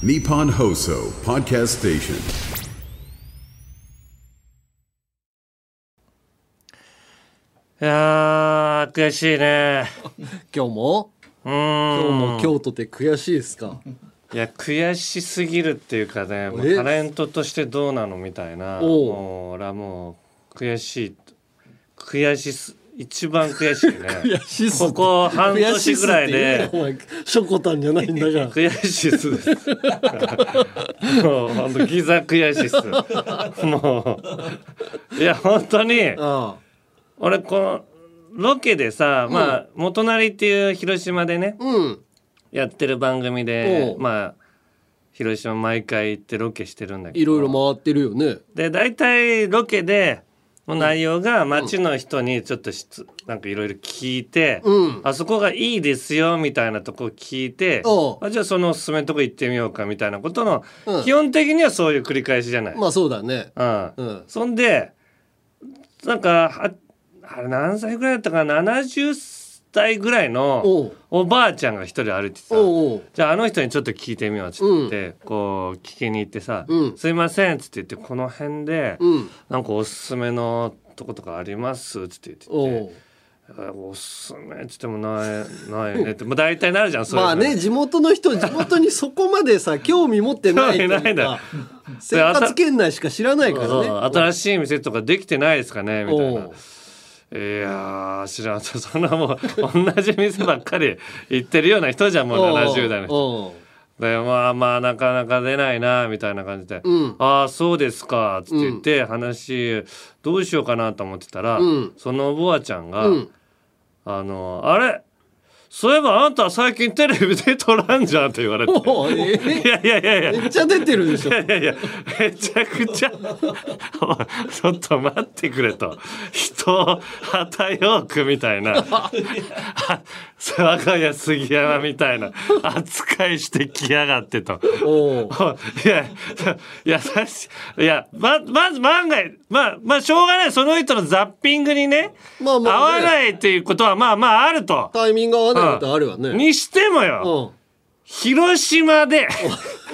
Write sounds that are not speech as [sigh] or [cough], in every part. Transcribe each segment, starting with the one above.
Nippon Hoso Podcast Station. いやー悔しいね。今日も？うーん。今日も京都って悔しいですか？いや悔しすぎるっていうかねもうえタレントとしてどうなのみたいな。おう。もう俺はもう悔しい悔しす一番悔しいね。悔しいっすここ半年ぐらいでショコタンじゃないんだから悔しいっす。もう本当ギザ悔しいっす。もう。いや本当にあ俺このロケでさ、まあ元成っていう広島でねあうん。やってる番組でまあ広島毎回行ってロケしてるんだけど。いろいろ回ってるよね。で大体ロケでの内容が街の人にちょっとしつなんかいろいろ聞いて、うん。あそこがいいですよみたいなとこ聞いておう。あじゃあそのおすすめのとこ行ってみようかみたいなことの、うん。基本的にはそういう繰り返しじゃない。まあそうだね。うん。うん。そんでなんかはあれ何歳ぐらいだったかな？70代ぐらいおのう。おばあちゃんが一人歩いてさじゃああの人にちょっと聞いてみようっつって、こう聞きに行ってさ「うん。すいません」っつって言ってこの辺で、うん。なんかおすすめのとことかありますっつってお言ってう。て「おすすめ」っつってもないないねって。もう大体なるじゃんそういうの。まあね地元の人地元にそこまでさ [laughs] 興味持ってないんだか生活圏内しか知らないからね。新しい店とかできてないですかねみたいな。いやー知らんそんなもう同じ店ばっかり行ってるような人じゃんもう70代の人。でまあまあなかなか出ないなみたいな感じで「うん。ああそうですか」っつって言って、話どうしようかなと思ってたら、うん。そのおばあちゃんが「うん。あのあれ？そういえばあんた最近テレビで撮らんじゃん」って言われて「おうえいやいやいやいや。めっちゃ出てるでしょ。いやいやいやめちゃくちゃ。ちょっと待ってくれと。人を旗よくみたいな。あ我が家杉山みたいな。扱いしてきやがってと。いや、いや、いや、ま、まず万が一、まあ、まあ、しょうがない。その人のザッピングにね、まあまあね。合わないっていうことは、まあまああると。タイミング合わないことあるわね。にしてもよ、うん。広島で、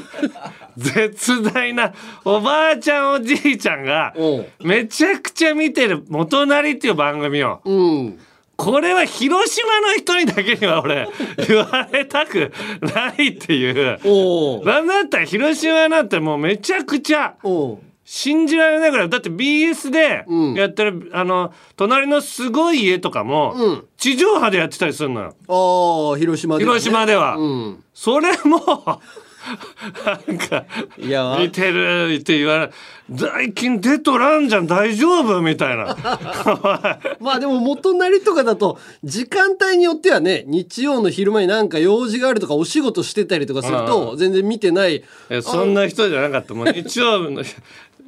[laughs] 絶大なおばあちゃんおじいちゃんがうん。めちゃくちゃ見てる元成っていう番組を。うん。これは広島の人にだけには俺 [laughs] 言われたくないっていう。なんだったら広島なんてもうめちゃくちゃ信じられないぐらいだって BS でうん。やってる、あの隣のすごい家とかも、うん。地上波でやってたりするのよ。ああ広島ではね。広島では。うん。それも [laughs] なんかいや。見てるって言われ最近出とらんじゃん大丈夫？みたいな。[laughs] まあでも元成とかだと時間帯によってはね日曜の昼間になんか用事があるとかお仕事してたりとかすると全然見てない。えそんな人じゃなかった。もう [laughs] 日曜日の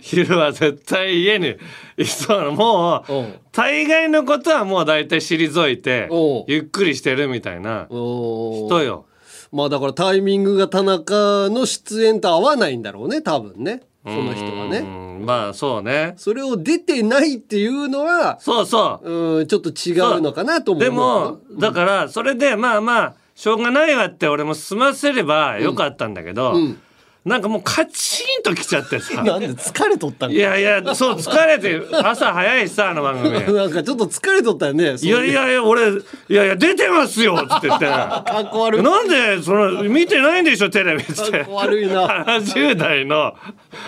昼は絶対家にいそうなもううん。大概のことはもう大体退いてゆっくりしてるみたいな人よ。まあだからタイミングが田中の出演と合わないんだろうね多分ね。その人はうねん。まあそうね。それを出てないっていうのはそうそう。うんちょっと違うのかなと思うでもだからそれでまあまあしょうがないわって俺も済ませればよかったんだけど、うんなんかもうカチンときちゃってさ。[laughs] なんで疲れとったんいやいやそう疲れて朝早いしさあの番組。[laughs] なんかちょっと疲れとったよねいやいやいや俺いやいや出てますよって言って [laughs] かっこ悪い。なんでその見てないんでしょテレビって。かっこ悪いな。70代の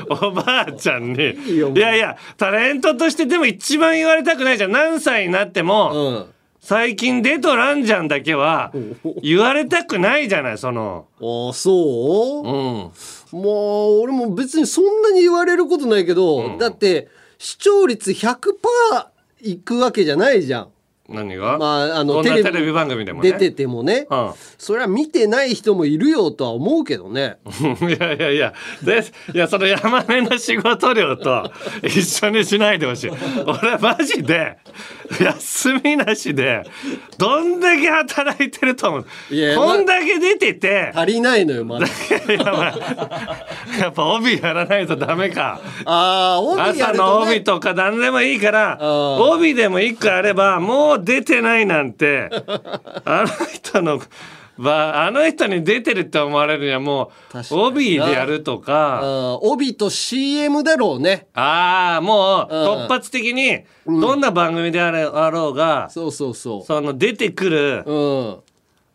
おばあちゃんに。いやいやタレントとしてでも一番言われたくないじゃん。何歳になっても、うん。最近出とらんじゃんだけは言われたくないじゃないその。ああそう？うんもう俺も別にそんなに言われることないけど、だって視聴率100%いくわけじゃないじゃん。何が、まああのテレビ番組でもね。出ててもね、うん。それは見てない人もいるよとは思うけどね。[laughs] いやいやいや。でいやその山根の仕事量と一緒にしないでほしい。俺マジで休みなしでどんだけ働いてると思う。いやこんだけ出てて。足りないのよまだ。いやまあやっぱ帯やらないとダメか。ああ帯や朝の帯とか何でもいいからん帯でも一個あればもう出てないなんて [laughs] あの人のばあの人に出てるって思われるにはもう帯でやるとか。帯と CM だろうね。ああもううん。突発的にどんな番組であれあろうが、そうそうそその出てくる、ううん。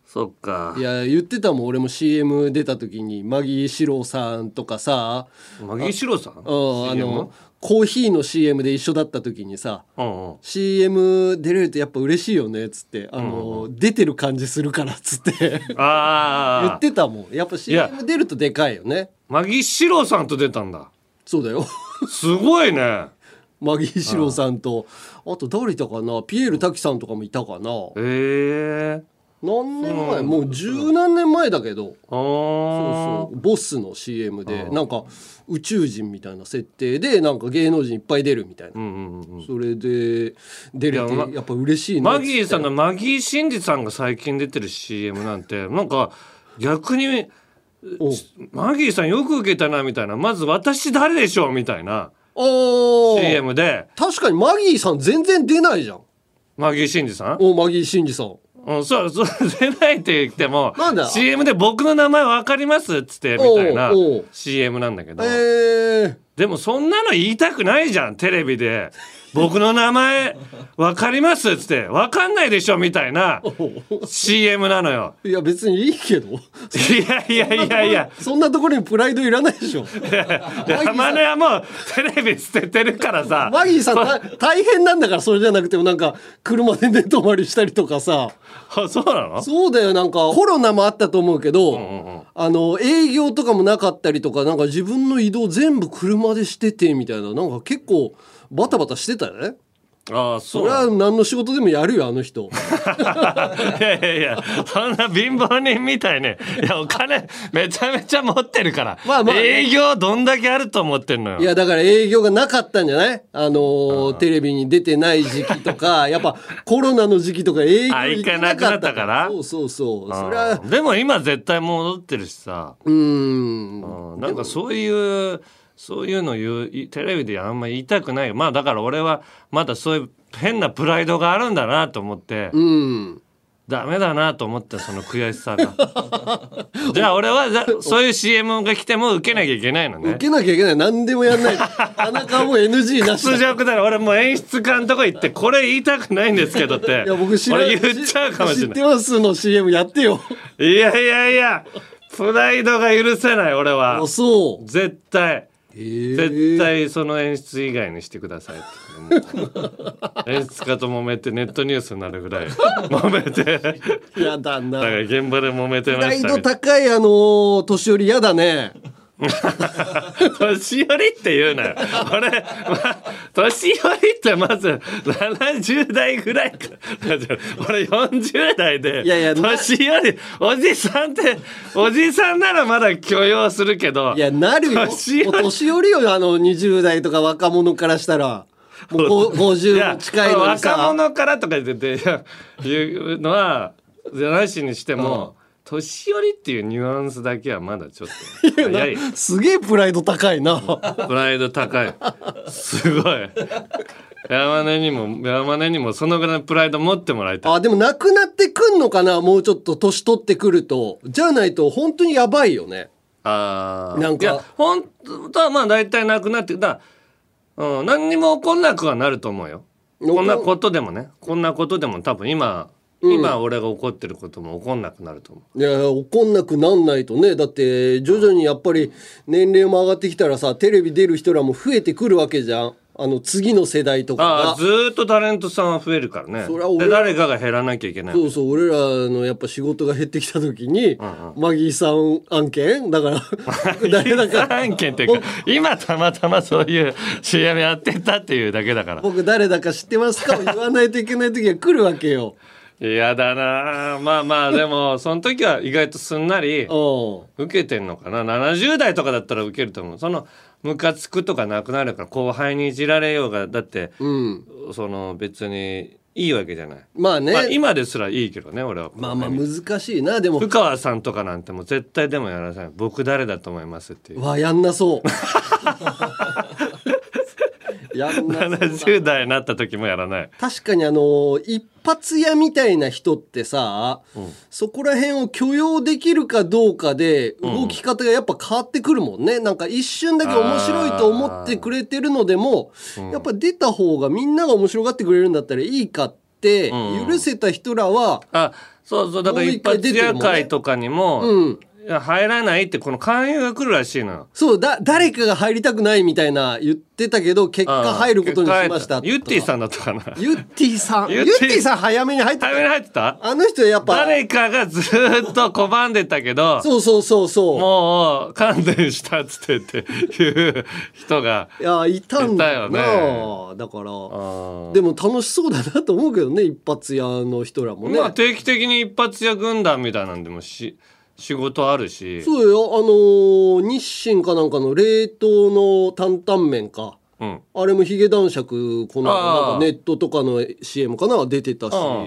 そっか。いや言ってたもん。俺も CM 出た時にマギー四郎さんとかさ、マギーシロさん？うん、あ？のコーヒーの CM で一緒だった時にさうんうん。CM 出れるとやっぱ嬉しいよねっつって。あの、出てる感じするからっつって。[laughs] 言ああってたもん。やっぱ CM 出るとでかいよね。マギーシロさんと出たんだ。そうだよ。すごいね。[laughs] マギー四郎さんと。あと誰いたかな？ピエール滝さんとかもいたかな。ええ何年前？もう十何年前だけど。そうそう。ボスの CM でなんか宇宙人みたいな設定でなんか芸能人いっぱい出るみたいな、それで出れていやっぱ嬉しいねマギーさんののマギー真司さんが最近出てる CM なんてなんか逆にマギーさんよく受けたなみたいな。まず私誰でしょうみたいな。CM で。確かにマギーさん全然出ないじゃん。マギー真司さん？おマギー真司さんうん、そう、そう、[laughs] 出ないって言ってもなんだ、CM で僕の名前わかりますっつって、みたいな CM なんだけど、えー、でもそんなの言いたくないじゃん、テレビで。僕の名前わかります？っつって、わかんないでしょ？みたいな CM なのよ。いや別にいいけど。いやいやいやいや。そんなところにプライドいらないでしょ。山根はもうテレビ捨ててるからさ。マギーさんた大変なんだからそれじゃなくてもなんか車で寝泊まりしたりとかさ。あそうなの？そうだよ。なんかコロナもあったと思うけど、うんうん。あの営業とかもなかったりとかなんか自分の移動全部車でしててみたいな。なんか結構バタバタしてたよね。ああ、そそうれは何の仕事でもやるよあの人。[laughs] いやいやいや、そんな貧乏人みたいね。いや、お金めちゃめちゃ持ってるから。まあまあね。営業どんだけあると思ってんのよ。いやだから営業がなかったんじゃない？あのーテレビに出てない時期とか [laughs] やっぱコロナの時期とか営業あ行けなかった行から。そうそうそう。それはでも今絶対戻ってるしさ。うん。なんかそういう、そういうの言う、いテレビであんま言いたくない。よ。まあだから俺はまだそういう変なプライドがあるんだなと思って。うんダメだなと思ったその悔しさが。じゃあ俺はざそういう CM が来ても受けなきゃいけないのね。受けなきゃいけない。何でもやんない。田中はもう NG なしだ。通常だ俺もう演出家のとこ行ってこれ言いたくないんですけどって。いや僕知ら俺言っちゃうかもしれ知ってなますの CM やってよ。いいやいやいやプライドが許せない俺は。あそう。絶対えー。絶対その演出以外にしてください演出家と揉めてネットニュースになるぐらい。揉めて。だかやだなら現場で揉めてました高いあのー年寄りやだね [laughs] 年寄りって言うなよ。俺、まあ、年寄りってまず70代ぐらいか。俺40代でいやいやな年寄りおじさんっておじさんならまだ許容するけどいやなるよ。年寄りもう年寄りよあの20代とか若者からしたら。もうご [laughs] い50やも近いのに若さ者からとか言ってていうのはなしにしても、年寄りっていうニュアンスだけはまだちょっと。[laughs] 早い。すげえプライド高いな。プライド高い。すごい。山根にも山根にもそのぐらいのプライド持ってもらいたい。あでもなくなってくんのかなもうちょっと年取ってくると。じゃないと本当にやばいよね。あー。なんか。いや本当はまあ大体なくなってだ、うん、何にも起こんなくはなると思うよ。こんなことでもね。こんなことでも多分今、今俺が怒ってることも起こんなくなると思う。いや怒んなくなんないとね。だって徐々にやっぱり年齢も上がってきたらさテレビ出る人らも増えてくるわけじゃん。あの次の世代とかが。ああずーっとタレントさんは増えるからね。それは俺で誰かが減らなきゃいけない。そうそう俺らのやっぱ仕事が減ってきた時に、マギーさん案件？だから誰だか案件っていうか [laughs] 今たまたまそういう CM やってたっていうだけだから。僕誰だか知ってますかを言わないといけない時が来るわけよ。嫌だな。あまあまあでも [laughs] その時は意外とすんなりう。ん受けてんのかな。70代とかだったら受けると思う。そのムカつくとかなくなるから後輩にいじられようがだって、うん、その別にいいわけじゃない、まあね、まあ、まあ、今ですらいいけどね俺は。まあ難しいな。でも。深川さんとかなんてもう絶対でもやらない。僕誰だと思いますっていう。わやんなそう [laughs] やんなそうだ70代になった時もやらない。確かにあの一発屋みたいな人ってさ、そこら辺を許容できるかどうかで動き方がやっぱ変わってくるもんね、なんか一瞬だけ面白いと思ってくれてるのでも、やっぱ出た方がみんなが面白がってくれるんだったらいいかって許せた人らは、あそうそう。だから一発屋会とかにも、うん入らないってこの勧誘が来るらしいのよ。そうだ誰かが入りたくないみたいな言ってたけど結果入ることにしましたユッティさんんだったかな。ユッティさん。ユッティ。さん早めに入って早めに入ってた？あの人やっぱ。誰かがずーっと拒んでたけどそうそうそうそう。もう勘弁したっつってっていう人がいやいたんだよな、いたよだからあでも楽しそうだなと思うけどね一発屋の人らもね、まあ定期的に一発屋軍団みたいなんでもし仕事あるし。そうよ。あのー日清かなんかの冷凍の担々麺か。うん。あれもヒゲ男爵このなんかネットとかの CM かな出てたし。ああ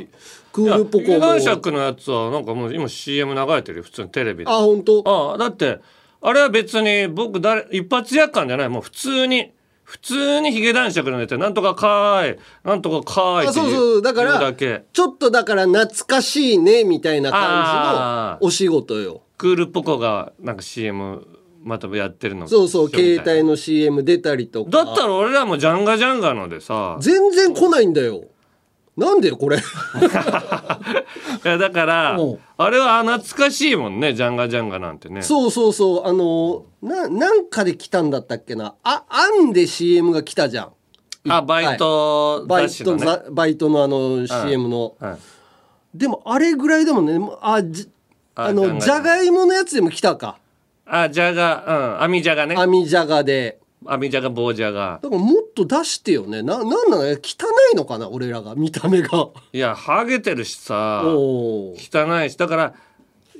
クールポコもヒゲ男爵のやつはなんかもう今 CM 流れてるよ。普通にテレビで。あ本当？ああだってあれは別に僕誰一発夜間じゃない。もう普通に普通にヒゲ男爵のネタなんとかかーいなんとかかーいってあそうそう。だから言うだけ。ちょっとだから懐かしいねみたいな感あじのお仕事よ。クールポコがなんか CM またやってるの？そうそう携帯の CM 出たりとか。だったら俺らもジャンガジャンガのでさ。全然来ないんだよなんでよこれ。[laughs] いやだからうん。あれは懐かしいもんねジャンガジャンガなんてね。そうそうそうあのななんかで来たんだったっけな。ああんで CM が来たじゃん。あバイトバイトバイトのあの CM の、はいでもあれぐらいでもねあじあのじゃがいものやつでも来たか。あジャガうん網ジャガね。網じゃがで網ジャガ棒ジャガだからもっと出してよね。ななんなの？汚いのかな？俺らが。見た目が。いやハゲてるしさ。汚いし。だから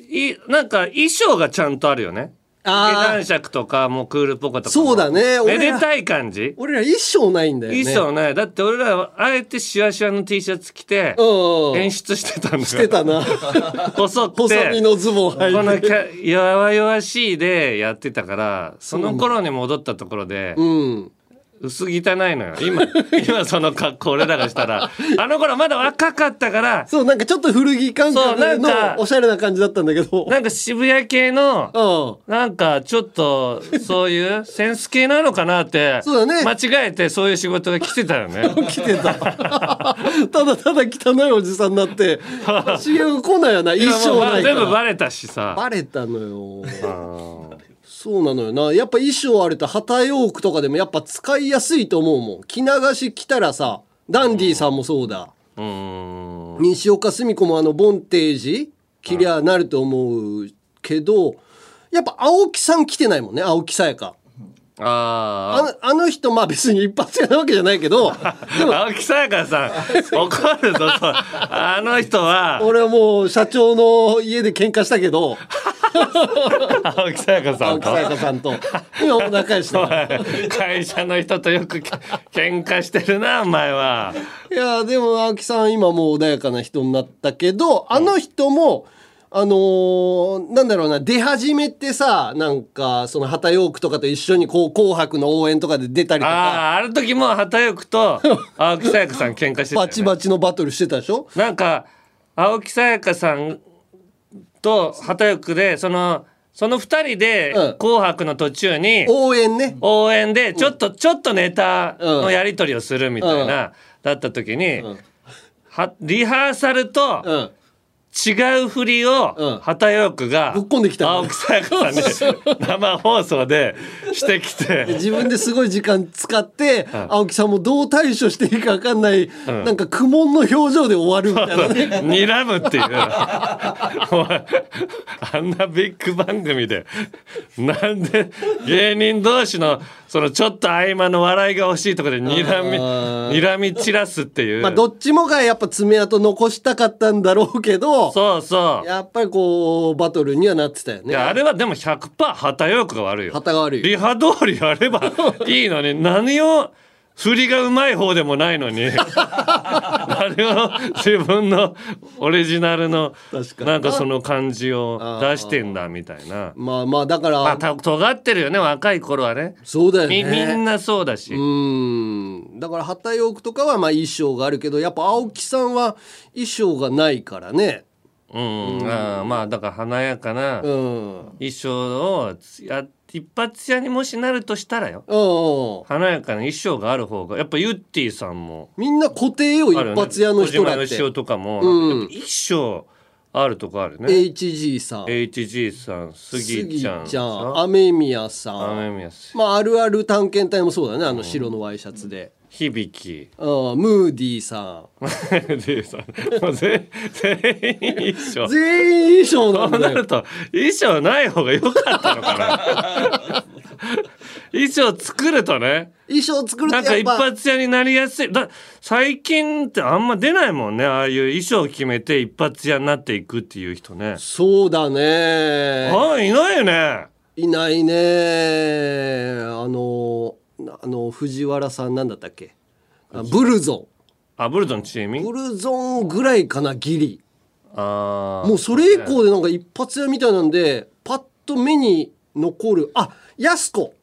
いなんか衣装がちゃんとあるよね男爵とかもうクールポコとかも。そうだね。めでたい感じ？俺ら衣装ないんだよね。衣装ねだって俺らはあえてシワシワの T シャツ着てうん演出してたんだよ。してたな。[laughs] 細くて。細身のズボンこの履いて。キャ弱々しいでやってたからその頃に戻ったところでうん薄汚いのよ。今 [laughs] 今その格好俺らがしたら。あの頃まだ若かったから。そうなんかちょっと古着感覚か。のおしゃれな感じだったんだけど。なんか渋谷系のうん。なんかちょっとそういうセンス系なのかなってそうだね。間違えてそういう仕事が来てたよね。[laughs] 来てた。[laughs] ただただ汚いおじさんになって CM 来ないよな衣装ないから。全部バレたしさ。バレたのよ。うんそうなのよ。なやっぱ衣装あると旗ヨークとかでもやっぱ使いやすいと思うもん。着流し着たらさダンディさんもそうだ。うーん。西岡澄子もあのボンテージ着りゃなると思うけどやっぱ青木さん着てないもんね青木さやかああのあの人まあ別に一発屋なわけじゃないけど [laughs] あ。青木さやかさん怒るぞとあの人は。俺はもう社長の家で喧嘩したけど。青木さやかさんと。青木さやかさんと。今も仲良しだ。会社の人とよくけ喧嘩してるなお前は。いやでも青木さん今もう穏やかな人になったけどあの人も、あのーなんだろうな出始めてさなんかその旗ヨークとかと一緒にこう「紅白」の応援とかで出たりとか。あああの時も旗よくと [laughs] 青木さやかさん喧嘩してたよ、ね。バチバチのバトルしてたでしょ？なんか青木さやかさんと畑翼でそのその二人でうん「紅白」の途中に応援ね。応援でちょっと、ちょっとネタのやり取りをするみたいな、だった時に、ん。はリハーサルとうん違う振りをうん。畑翼がぶっこんできたの青木さやかさんに生放送でしてきて。自分ですごい時間使って、青木さんもどう対処していいか分かんない、なんか苦悶の表情で終わるみたいなね。睨むっていう。あんなビッグ番組でなんで芸人同士のそのちょっと合間の笑いが欲しいところで睨み睨み散らすっていう、まあどっちもがやっぱ爪痕残したかったんだろうけどそうそう。やっぱりこうバトルにはなってたよね。いやあれはでも100%旗よくが悪いよ。旗が悪いリハ通りやればいいのに何を振りがうまい方でもないのに。[laughs] あれを自分のオリジナルのなんかその感じを出してんだみたいな。まあまあだから、まあた尖ってるよね若い頃はね。そうだよみね。みんなそうだし、うーん。うん、だから畑陽区とかはまあ衣装があるけどやっぱ青木さんは衣装がないからね。うん、あーまあだから華やかなうん。衣装をや一発屋にもしなるとしたらよ。うん華やかな衣装がある方がやっぱユッティさんも。みんな固定よ一発屋の人だって、小島よしおとかも、うん。衣装あるとこあるね。HG さん。HG さん杉ちゃん杉ちゃん雨宮さん。雨宮さん。まああるある探検隊もそうだねあの白のワイシャツで、響うん、ムーディーさん。でさもう全全員衣装。全員衣装なそんだよ。うなると衣装ない方が良かったのかな。[laughs] 衣装作るとね。衣装作るなんか一発屋になりやすい。だ最近ってあんま出ないもんね。ああいう衣装を決めて一発屋になっていくっていう人ね。そうだね。ああいないよね。いないね。あのあの藤原さんなんだったっけ？あブルゾあブルゾンチーミンブルゾンぐらいかなギリ。ああもうそれ以降でなんか一発屋みたいなんでパッと目に残る。あやす子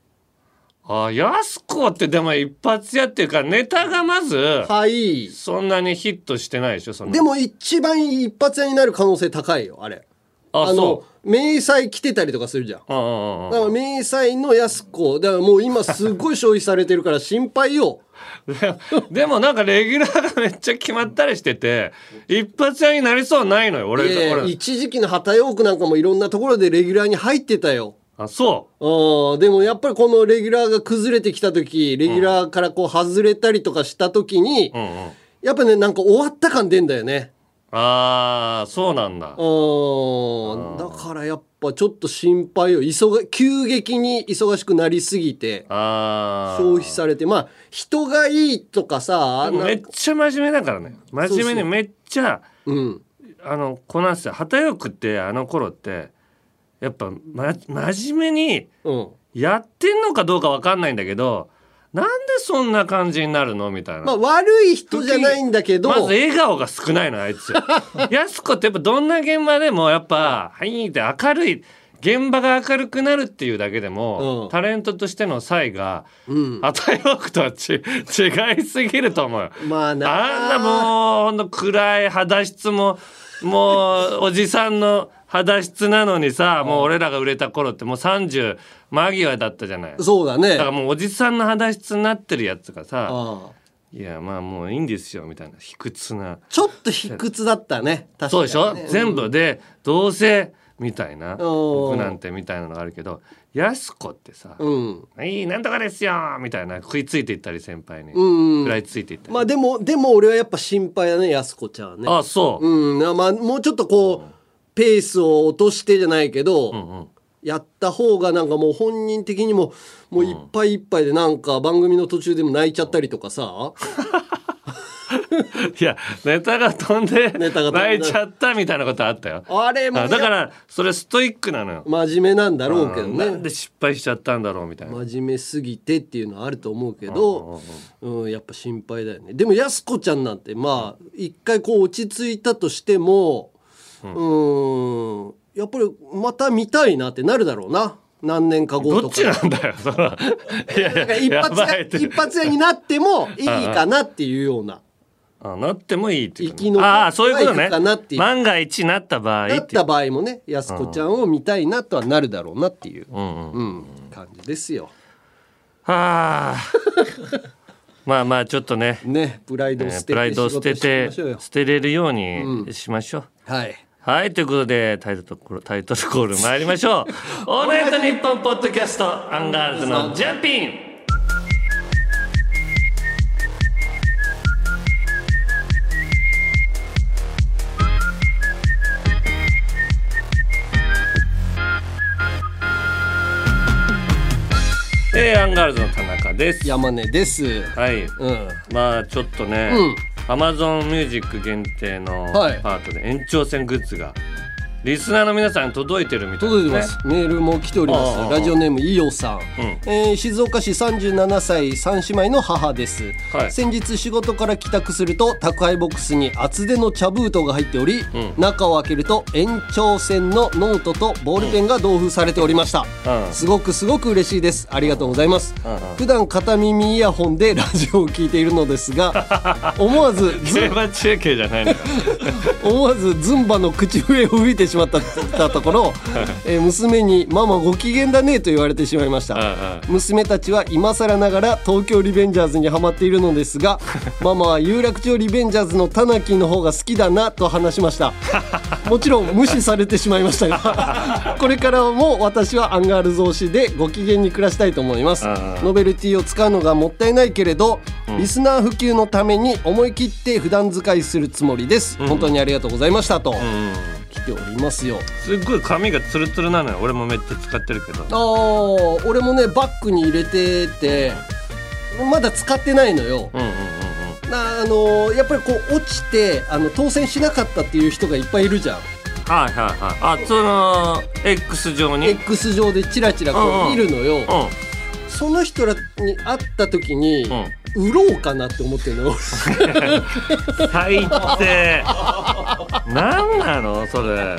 あやす子ってでも一発屋っていうかネタがまずはい。そんなにヒットしてないでしょその。でも一番一発屋になる可能性高いよあれああのそ迷彩着てたりとかするじゃん。だから迷彩のやす子だからもう今すっごい消費されてるから心配よ。ででもなんかレギュラーがめっちゃ決まったりしてて一発屋になりそうないのよ俺一時期の畑陽区なんかもいろんなところでレギュラーに入ってたよ。あそう。んでもやっぱりこのレギュラーが崩れてきた時レギュラーからこう外れたりとかした時に、ううんうん。やっぱねなんか終わった感出んだよねああそうなんだ。うん。だからやっぱちょっと心配よ急が急激に忙しくなりすぎて消費されてまあ人がいいとかさめっちゃ真面目だからね。真面目にめっちゃうん。あのこなして旗よくってあの頃ってやっぱ、ま、真面目にうん。やってんのかどうかわかんないんだけどなんでそんな感じになるのみたいな。まあ悪い人じゃないんだけどまず笑顔が少ないのあいつ。[laughs] やす子ってやっぱどんな現場でもやっぱ「はい」って明るい現場が明るくなるっていうだけでも、うんタレントとしての才がうん旗よくとはち違いすぎると思うよ。まあなあんなもうほんと暗い肌質ももうおじさんの肌質なのにさもう俺らが売れた頃ってもう30間際だったじゃない。そうだね。だからもうおじさんの肌質になってるやつがさああ「いやまあもういいんですよ」みたいな卑屈な。ちょっと卑屈だったね。確かにね。そうでしょ、全部でどうせみたいな僕なんてみたいなのがあるけどやす子ってさうん「いいなんとかですよ」みたいな食いついていったり先輩にうん食らいついていったり、まあでもでも俺はやっぱ心配だねやす子ちゃんはね。あそう、うん。なまあもうちょっとこうペースを落としてじゃないけど、うんうん。やった方がなんかもう本人的にももういっぱいいっぱいでなんか番組の途中でも泣いちゃったりとかさ。[laughs] いやネタが飛んで泣いちゃったみたいなことあったよ。あれもあだからそれストイックなのよ。真面目なんだろうけどうん。なんねで失敗しちゃったんだろうみたいな。真面目すぎてっていうのはあると思うけど、うん、やっぱ心配だよね。でもやす子ちゃんなんてまあ一回こう落ち着いたとしてもうん。やっぱりまた見たいなってなるだろうな。何年か後とか。どっちなんだよその。いやいなんかや一発屋一発屋になってもいいかなっていうような。あなってもいいっていうああそういうことね。万が一なった場合なってた場合もねやす子ちゃんを見たいなとはなるだろうなっていう、うんうん。うん、感じですよ。はあ。[laughs] まあまあちょっとね。ねプライドをえー捨ててプライドを捨てて捨てれるようにしましょう、はいはいということでタイトルコールタイトルコール参りましょう「[laughs] オールナイトニッポン」ポッドキャストアンガールズのジャンピン。えー、アンガールズの田中です。山根です。はい。うん。まあちょっとね、うん Amazon ミュージック限定のパはい。ートで延長戦グッズがリスナーの皆さんに届いてるみたいですね。届いてます、メールも来ております。ラジオネームいおさん、ん。えー静岡市37歳三姉妹の母です、はい。先日仕事から帰宅すると宅配ボックスに厚手の茶封筒が入っており、ん。中を開けると延長戦のノートとボールペンが同封されておりました、うん。すごくすごく嬉しいです。ありがとうございます、んうん。普段片耳イヤホンでラジオを聞いているのですが [laughs] 思わずズ競馬中継じゃないのよ。[laughs] 思わずズンバの口笛を吹いてしまったところ、えー娘に「ママご機嫌だね」と言われてしまいました、うんうん娘たちは今更ながら東京リベンジャーズにハマっているのですが [laughs] ママは有楽町リベンジャーズのタナキの方が好きだなと話しました。もちろん無視されてしまいましたが [laughs] これからも私はアンガールズ推しでご機嫌に暮らしたいと思います。うんうんノベルティを使うのがもったいないけれど、リスナー普及のために思い切って普段使いするつもりです、本当にありがとうございましたと、うん来ておりますよ。すっごい髪がツルツルなのよ。俺もめっちゃ使ってるけど。あー俺もねバッグに入れててまだ使ってないのよ、うんうんうんなあのやっぱりこう落ちてあの当選しなかったっていう人がいっぱいいるじゃん。はいはいはい。あその X 上に？X 上でチラチラこう見るのよ、うん。その人らに会った時に、うん売ろうかなって思ってるの。よ最低なんなの？それ。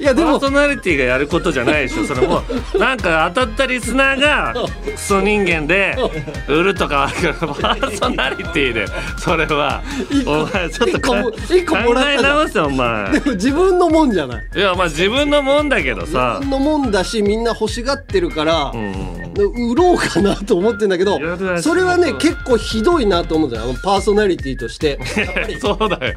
いやでも。パーソナリティがやることじゃないでしょ。それもうなんか当たったリスナーがクソ人間で売るとかあるけどパーソナリティで。それは。お前ちょっと考え直せお前。でも自分のもんじゃない。いやまあ自分のもんだけど自さ分のもんだしみんな欲しがってるから、売ろうかなと思ってんだけどそれはねそう結構ひどいなと思うんだよパーソナリティとして。[laughs] そうだよ。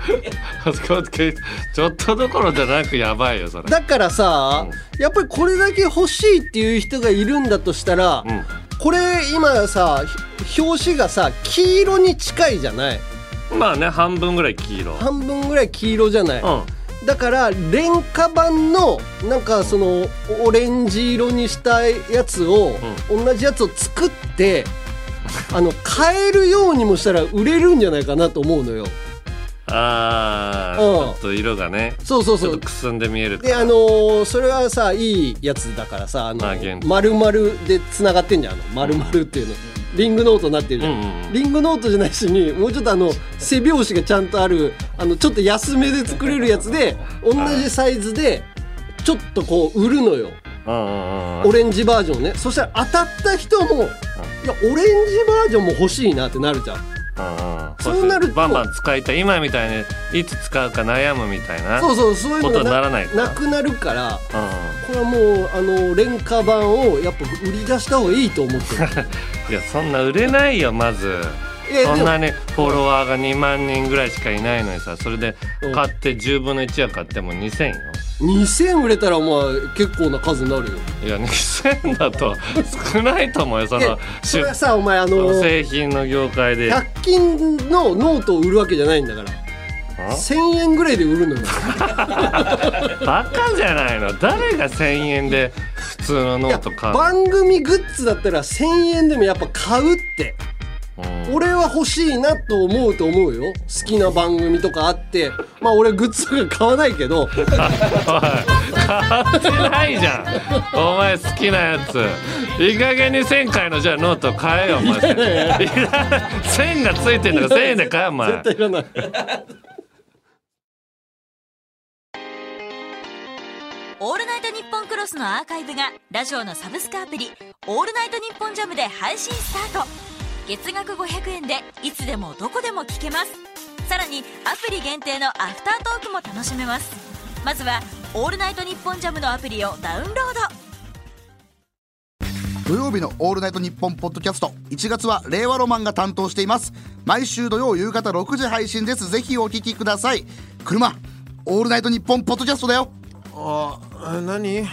ちょっとどころじゃなくやばいよそれ。だからさ、やっぱりこれだけ欲しいっていう人がいるんだとしたら、うん。これ今さひ表紙がさ黄色に近いじゃない？まあね半分ぐらい黄色。半分ぐらい黄色じゃない、うん。だから廉価版のなんかそのオレンジ色にしたやつを、同じやつを作ってあの買えるようにもしたら売れるんじゃないかなと思うのよ。あーうん。ちょっと色がねそうそうそう。ちょっとくすんで見えるであのーそれはさいいやつだからさあのまあ限定丸々でつながってんじゃんあの丸々っていうの、リングノートになってるじゃん、うんうんうん。リングノートじゃないしにもうちょっとあの背拍子がちゃんとあるあのちょっと安めで作れるやつで同じサイズでちょっとこう売るのよ。うんうんうんオレンジバージョンね。そしたら当たった人もいやオレンジバージョンも欲しいなってなるじゃん。うんうん。そうなるとバンバン使いたい今みたいにいつ使うか悩むみたいなそうそうそういうのことがにならないなくなるからうんこれはもうあの廉価版をやっぱ売り出した方がいいと思ってる。[laughs] いやそんな売れないよまず。そんなにフォロワーが2万人ぐらいしかいないのにさそれで買って10分の1は買っても2000よ2000売れたらまあ結構な数になるよ。いや2000だと少ないと思うよそでのそれはさお前あそのの製品の業界で。100均のノートを売るわけじゃないんだから。あ？1000円ぐらいで売るのよ。[laughs] バカじゃないの。誰が1000円で普通のノート買う？番組グッズだったら1000円でもやっぱ買うって。うん俺は欲しいなと思うと思うよ。好きな番組とかあって。まあ俺グッズとか買わないけど。買ってないじゃん。お前好きなやつ。いい加減に1000円のじゃあノート買えよお前。1000がついてんだから1000円で買えよお前。絶対いらないオールナイトニッポンクロスのアーカイブがラジオのサブスクアプリ「オールナイトニッポンジャムで配信スタート月額500円でいつでもどこでも聞けます。さらにアプリ限定のアフタートークも楽しめます。まずは「オールナイトニッポンジャムのアプリをダウンロード。土曜日の「オールナイトニッポン」ポッドキャスト1月は令和ロマンが担当しています。毎週土曜夕方6時配信です。ぜひお聞きください。車オールナイトニッポンポッドキャストだよ。あ何？うん。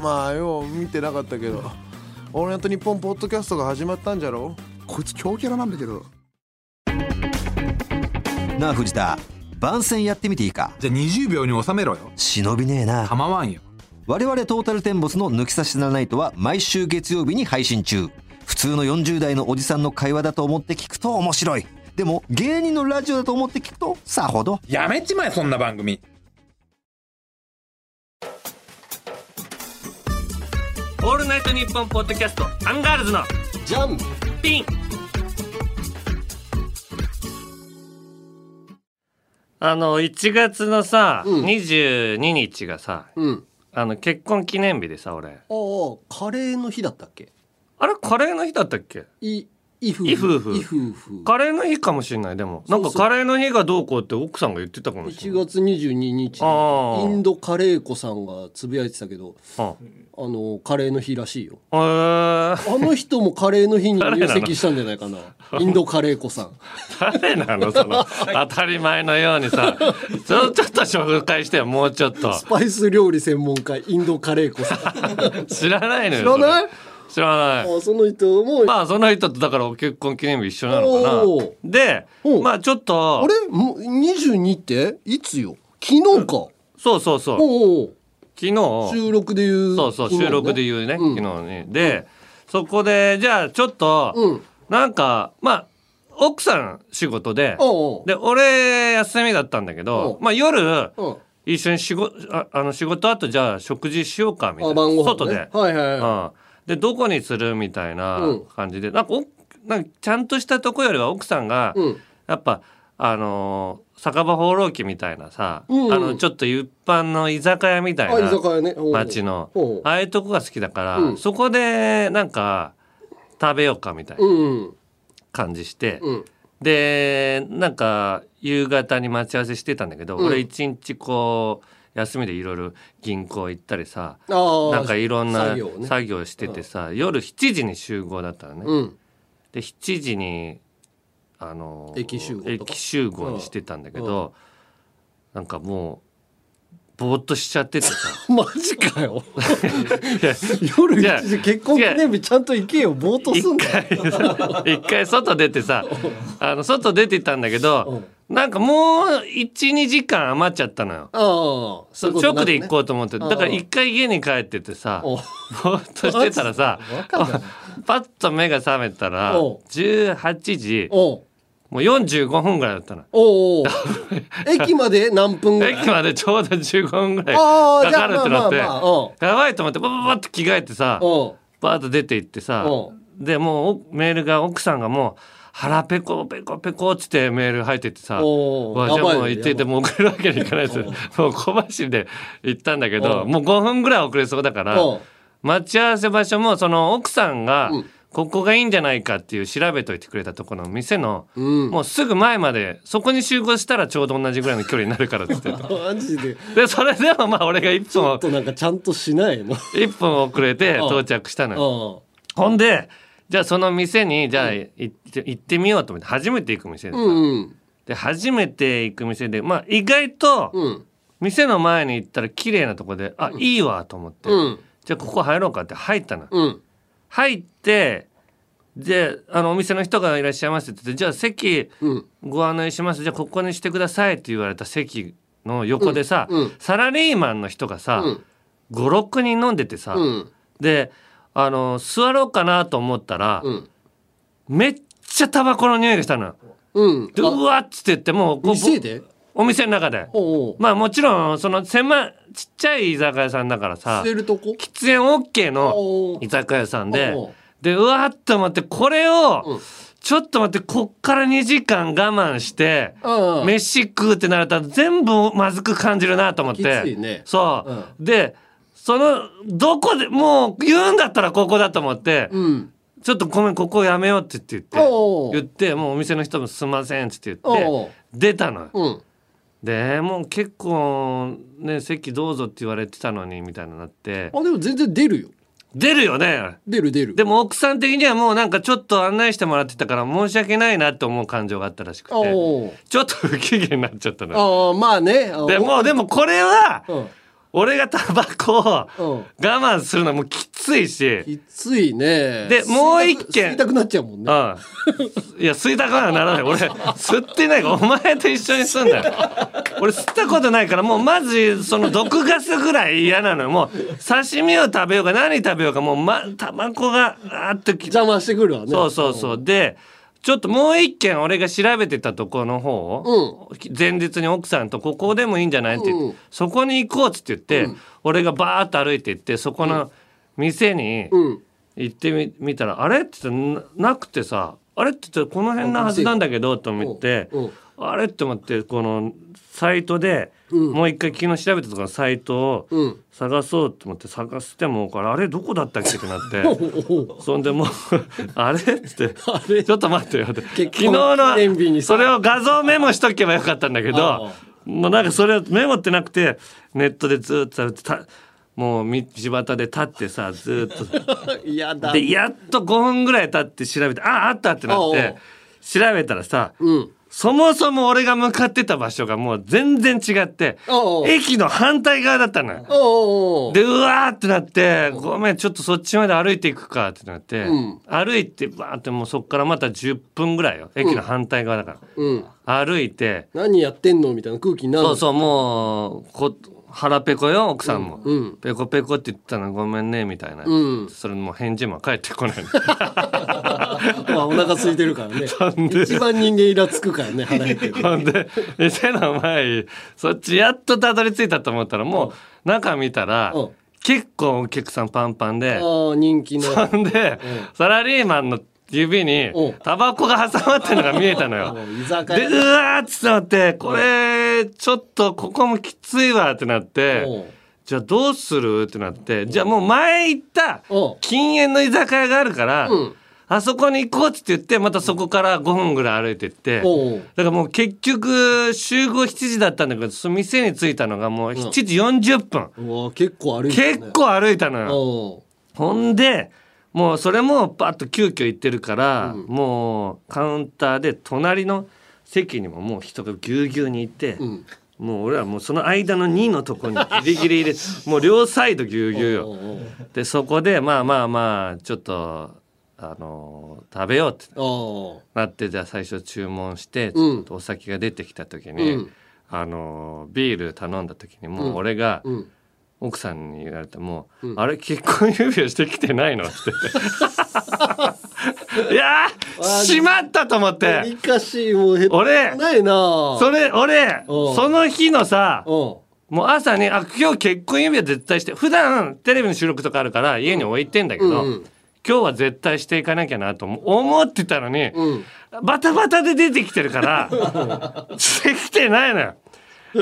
まあよう見てなかったけど「オールナイトニッポン」ポッドキャストが始まったんじゃろ？こいつ強キャラなんだけど。なあ藤田。番宣やってみていいか？じゃあ20秒に収めろよ。忍びねえな。構わんよ。我々トータルテンボスの抜き差しならないとは毎週月曜日に配信中。普通の40代のおじさんの会話だと思って聞くと面白い。でも芸人のラジオだと思って聞くとさほど。やめちまえそんな番組オールナイトニッポン」ポッドキャストアンガールズのジャン。ピン。あの1月のさ、22日がさうん。あの結婚記念日でさ俺。ああカレーの日だったっけ？あれカレーの日だったっけ？いい夫婦い夫婦い夫婦カレーの日かもしれないでも。なんかカレーの日がどうこうって奥さんが言ってたかもしれ1ない。月22日。インドカレー粉さんがつぶやいてたけどああ。のカレーの日らしいよ。え。ー、あの人もカレーの日に入籍したんじゃないかな。インドカレー粉さん。誰なの？その当たり前のようにさ。[laughs] ちょっと紹介してよもうちょっと。スパイス料理専門家インドカレー粉さん。[laughs] 知らないのよ知らない？知らない。あその人も。まあその人とだから結婚記念日一緒なのかな。でまあちょっとあれ？もう22って？いつよ？昨日か。そうそうそう。昨日。収録で言う。そうそう収録で言うね、うん。昨日に。でそこでじゃあちょっと、うん。なんかまあ奥さん仕事でで俺休みだったんだけどう。まあ夜うん。一緒に仕事ああの仕事後じゃあ食事しようかみたいな。ね、外で、はいはいはうん、でどこにするみたいなうん。感じで、なんかおなんかちゃんとしたとこよりは奥さんが、いうん。やっぱあのー酒場放浪記みたいなさ、うんうん。あのちょっと一般の居酒屋みたいな街のおうああいうとこが好きだから、うん。そこでなんか食べようかみたいなうん。感じして、うん。でなんか夕方に待ち合わせしてたんだけど、うん。俺一日こう休みでいろいろ銀行行ったりさなんかいろんな作業しててさ、夜7時に集合だったのね。うん。で7時にあの駅集合にしてたんだけど、なんかもうぼーっとしちゃっててさ。[laughs] マジかよ。夜いや1時結婚記念日ちゃんと行けよぼーっとす一んだよ回一回外出てさあの外出てたんだけどなんかもう12時間余っちゃったのよ。そう直で行こううと思って。だから一回家に帰っててさおぼーっとしてたらさパッと目が覚めたらお18時もう45分ぐらいだったの。おうおう。[laughs] 駅まで何分ぐらい？駅までちょうど15分ぐらいかかるって。なってやばいと思ってババババって着替えてさバーッと出て行ってさう。でもうおメールが奥さんがもう腹ペコペコペコっつってメール入ってってさわじゃもう行っててもう送るわけにいかないですもう小走りで行ったんだけどもう5分ぐらい遅れそうだから待ち合わせ場所もその奥さんがうんここがいいんじゃないかっていう調べといてくれたところの店のうん。もうすぐ前までそこに集合したらちょうど同じぐらいの距離になるからっつってた。マジで。でそれでもまあ俺が1ちょ分っとなんかちゃんとしないの？一分遅れて到着したのよ。ほんでじゃあその店にじゃあ行って行ってみようと思って初めて行く店でさ、うんうん。で初めて行く店でまあ意外とうん。店の前に行ったら綺麗なとこであいいわと思って、うん。じゃあここ入ろうかって入ったの、うん。入ってであのお店の人がいらっしゃいますって言ってじゃあ席うん。ご案内します。じゃあここにしてくださいって言われた席の横でさ、うん。うん。サラリーマンの人がさ、うん。56人飲んでてさ、うん。であの座ろうかなと思ったら、うん。めっちゃタバコの匂いがしたのよ。うん。でうわっつって言ってもう店で？お店の中で。まあもちろんその狭いちっちゃい居酒屋さんだからさ捨てるとこ？喫煙 OK の居酒屋さんででうわっと思ってこれを、うん。ちょっと待ってこっから2時間我慢してうん飯食うってなると全部まずく感じるなと思って。きついね。そう、でそのどこでもう言うんだったらここだと思って、うん。ちょっとごめんここやめようって言って言ってもうお店の人もすんませんって言っおてう。出たのよ。うん。でもう結構ね席どうぞって言われてたのにみたいになって。あでも全然出るよ出るよね。出る出る。でも奥さん的にはもうなんかちょっと案内してもらってたから申し訳ないなって思う感情があったらしくて。ちょっと不機嫌になっちゃったの。よああまあね。あでもうでもこれはうん。俺がタバコを我うん。慢するのもきついし。きついね。でもう一軒吸いたくなっちゃうもんね。うん。いや、吸いたくはならない。俺、吸ってないから、お前と一緒に吸うんだよ。俺、吸ったことないから、もう、まず、その、毒ガスぐらい嫌なのよ。もう、刺身を食べようか、何食べようか、もう、ま、タバコが、あーっとき邪魔してくるわね。そうそうそう。で、ちょっともう一軒俺が調べてたところの方を、前日に奥さんとここでもいいんじゃないってうんそこに行こうっつって言って、俺がバーッと歩いて行ってそこの店にうん。行ってみ見たら「あれ?」って言ってななくてさ「あれ?」って言ってこの辺なはずなんだけどと思ってうん「あれ?」って思ってこのサイトでもう一回昨日調べたとかのサイトをうん。探そうと思って探してもこれあれどこだったっけってなって [laughs] そんでもう [laughs] あれってちょっと待ってよ。って昨結日のそれを画像メモしとけばよかったんだけあどもうなんかそれをメモってなくてネットでずっとたもう道端で立ってさずっと。[laughs] 嫌だ。でやっと5分ぐらい経って調べてああったってなって調べたらさうん。そもそも俺が向かってた場所がもう全然違って駅の反対側だったのよ。でうわーってなって「ごめんちょっとそっちまで歩いていくか」ってなって、うん。歩いてバーってもうそっからまた10分ぐらいよ。駅の反対側だから、うん。歩いて何やってんのみたいな空気になるそうそうもうこ腹ペコよ奥さんも、うんうん。ペコペコって言ったのごめんねみたいな、うん。それもう返事も返ってこない。[laughs] まあお腹空いてるからね。一番人間イラつくからね腹減ってる。ほんで？店の前にそっちやっとたどり着いたと思ったらもう中見たらうん。結構お客さんパンパンでああ人気の。ほんでサラリーマンの指にう。んタバコが挟まってるのが見えたのよ。[laughs] でうわーっつってなってこれちょっとここもきついわってなってう。んじゃあどうする？ってなってじゃあもう前行ったう。ん禁煙の居酒屋があるからうん。あそこに行こうって言ってまたそこから5分ぐらい歩いてってだからもう結局集合7時だったんだけどその店に着いたのがもう7時40分、うわ結構歩いてるね。結構歩いたのよ。おほんでもうそれもパッと急遽行ってるから、もうカウンターで隣の席にももう人がぎゅうぎゅうにいて、ううん。もう俺はもうその間の2のとこにギリギリ入れ [laughs] もう両サイドぎゅうぎゅうよ。でそこでまあまあまあちょっとあのー食べようってなってじゃあ最初注文して、うん。ちょっとお酒が出てきた時に、うん。あのービール頼んだ時にもう俺が、うん奥さんに言われても「あれ結婚指輪してきてないの?」って。[laughs] いやーしまったと思って。俺ないな。それ俺うん。その日のさおもう朝にあ今日結婚指輪絶対して普段テレビの収録とかあるから家に置いてんだけど、うん。うん。今日は絶対していかなきゃなと思ってたのに、うん。バタバタで出てきてるから [laughs] してきてないのよ。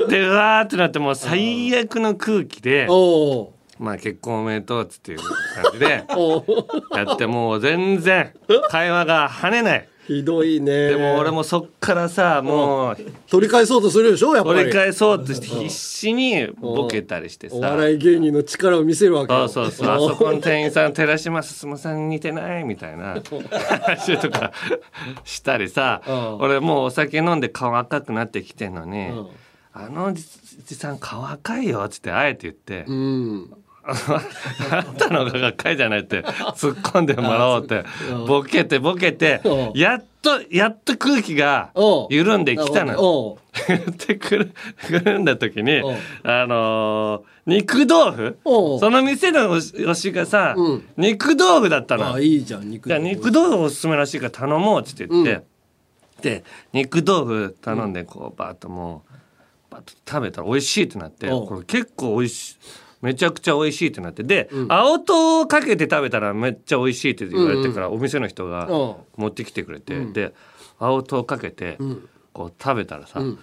でうわーってなってもう最悪の空気で。おうまあ結婚おめでとうっつっていう感じで [laughs] やってもう全然会話が跳ねない。ひどいね。でも俺もそっからさもう取り返そうとするでしょやっぱり。取り返そうとして必死にボケたりしてさ。お笑い芸人の力を見せるわけよ。そうそうそう。あそこの店員さん寺島進さんに似てないみたいな。[laughs] 話とかしたりさ。うん。俺もうお酒飲んで顔赤くなってきてんのにうん「あのおじさん顔赤いよ」っつってあえて言って。うん。あんたのががっかりじゃないって突っ込んでもらおうってボケてボケてうん。やっとやっと空気が緩んできたの言ってくるくるんだ時にうん。あのー肉豆腐？その店の推しがさ、うん。肉豆腐だったあの。いいじゃん肉じゃあ肉豆腐おすすめらしいから頼もうって言って、で肉豆腐頼んでこうバーッとも食べたら美味しいってなってこれ結構美味しいめちゃくちゃ美味しいってなって。で、青唐をかけて食べたらめっちゃ美味しいって言われてから、お店の人がうん。持ってきてくれて、で青唐かけてこう食べたらさ、ん。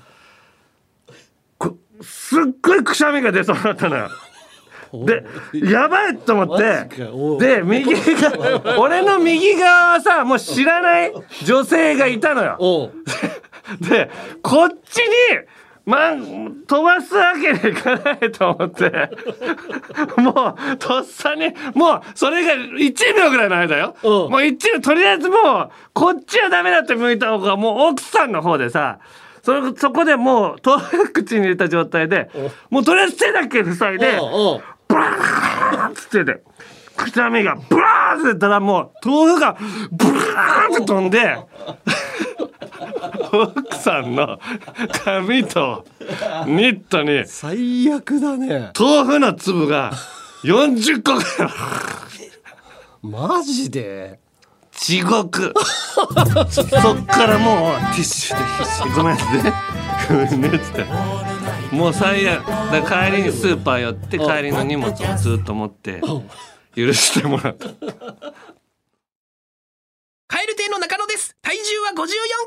こすっごいくしゃみが出そうだったのよ。でやばいと思ってで右が [laughs] 俺の右側はさもう知らない女性がいたのよ。[laughs] でこっちにま飛ばすわけにいかないと思って。[laughs] もうとっさにもうそれが1秒ぐらいの間よ。うん。もう1秒とりあえずもうこっちはダメだって向いた方がもう奥さんの方でさそそこでもう豆腐口に入れた状態でもうとりあえず手だけ塞いでブラーッつっててくしゃみがブラーッって言ったらもう豆腐がブラーッって飛んで [laughs] 奥さんの髪とニットに最悪だね。豆腐の粒が40個ぐらい。マジで？地獄。そっからもうティッシュで必死にごめんね。ごめんね。っつって。もう最悪。だ帰りにスーパー寄って帰りの荷物をずっと持って許してもらった。カエル亭の中野です。体重は54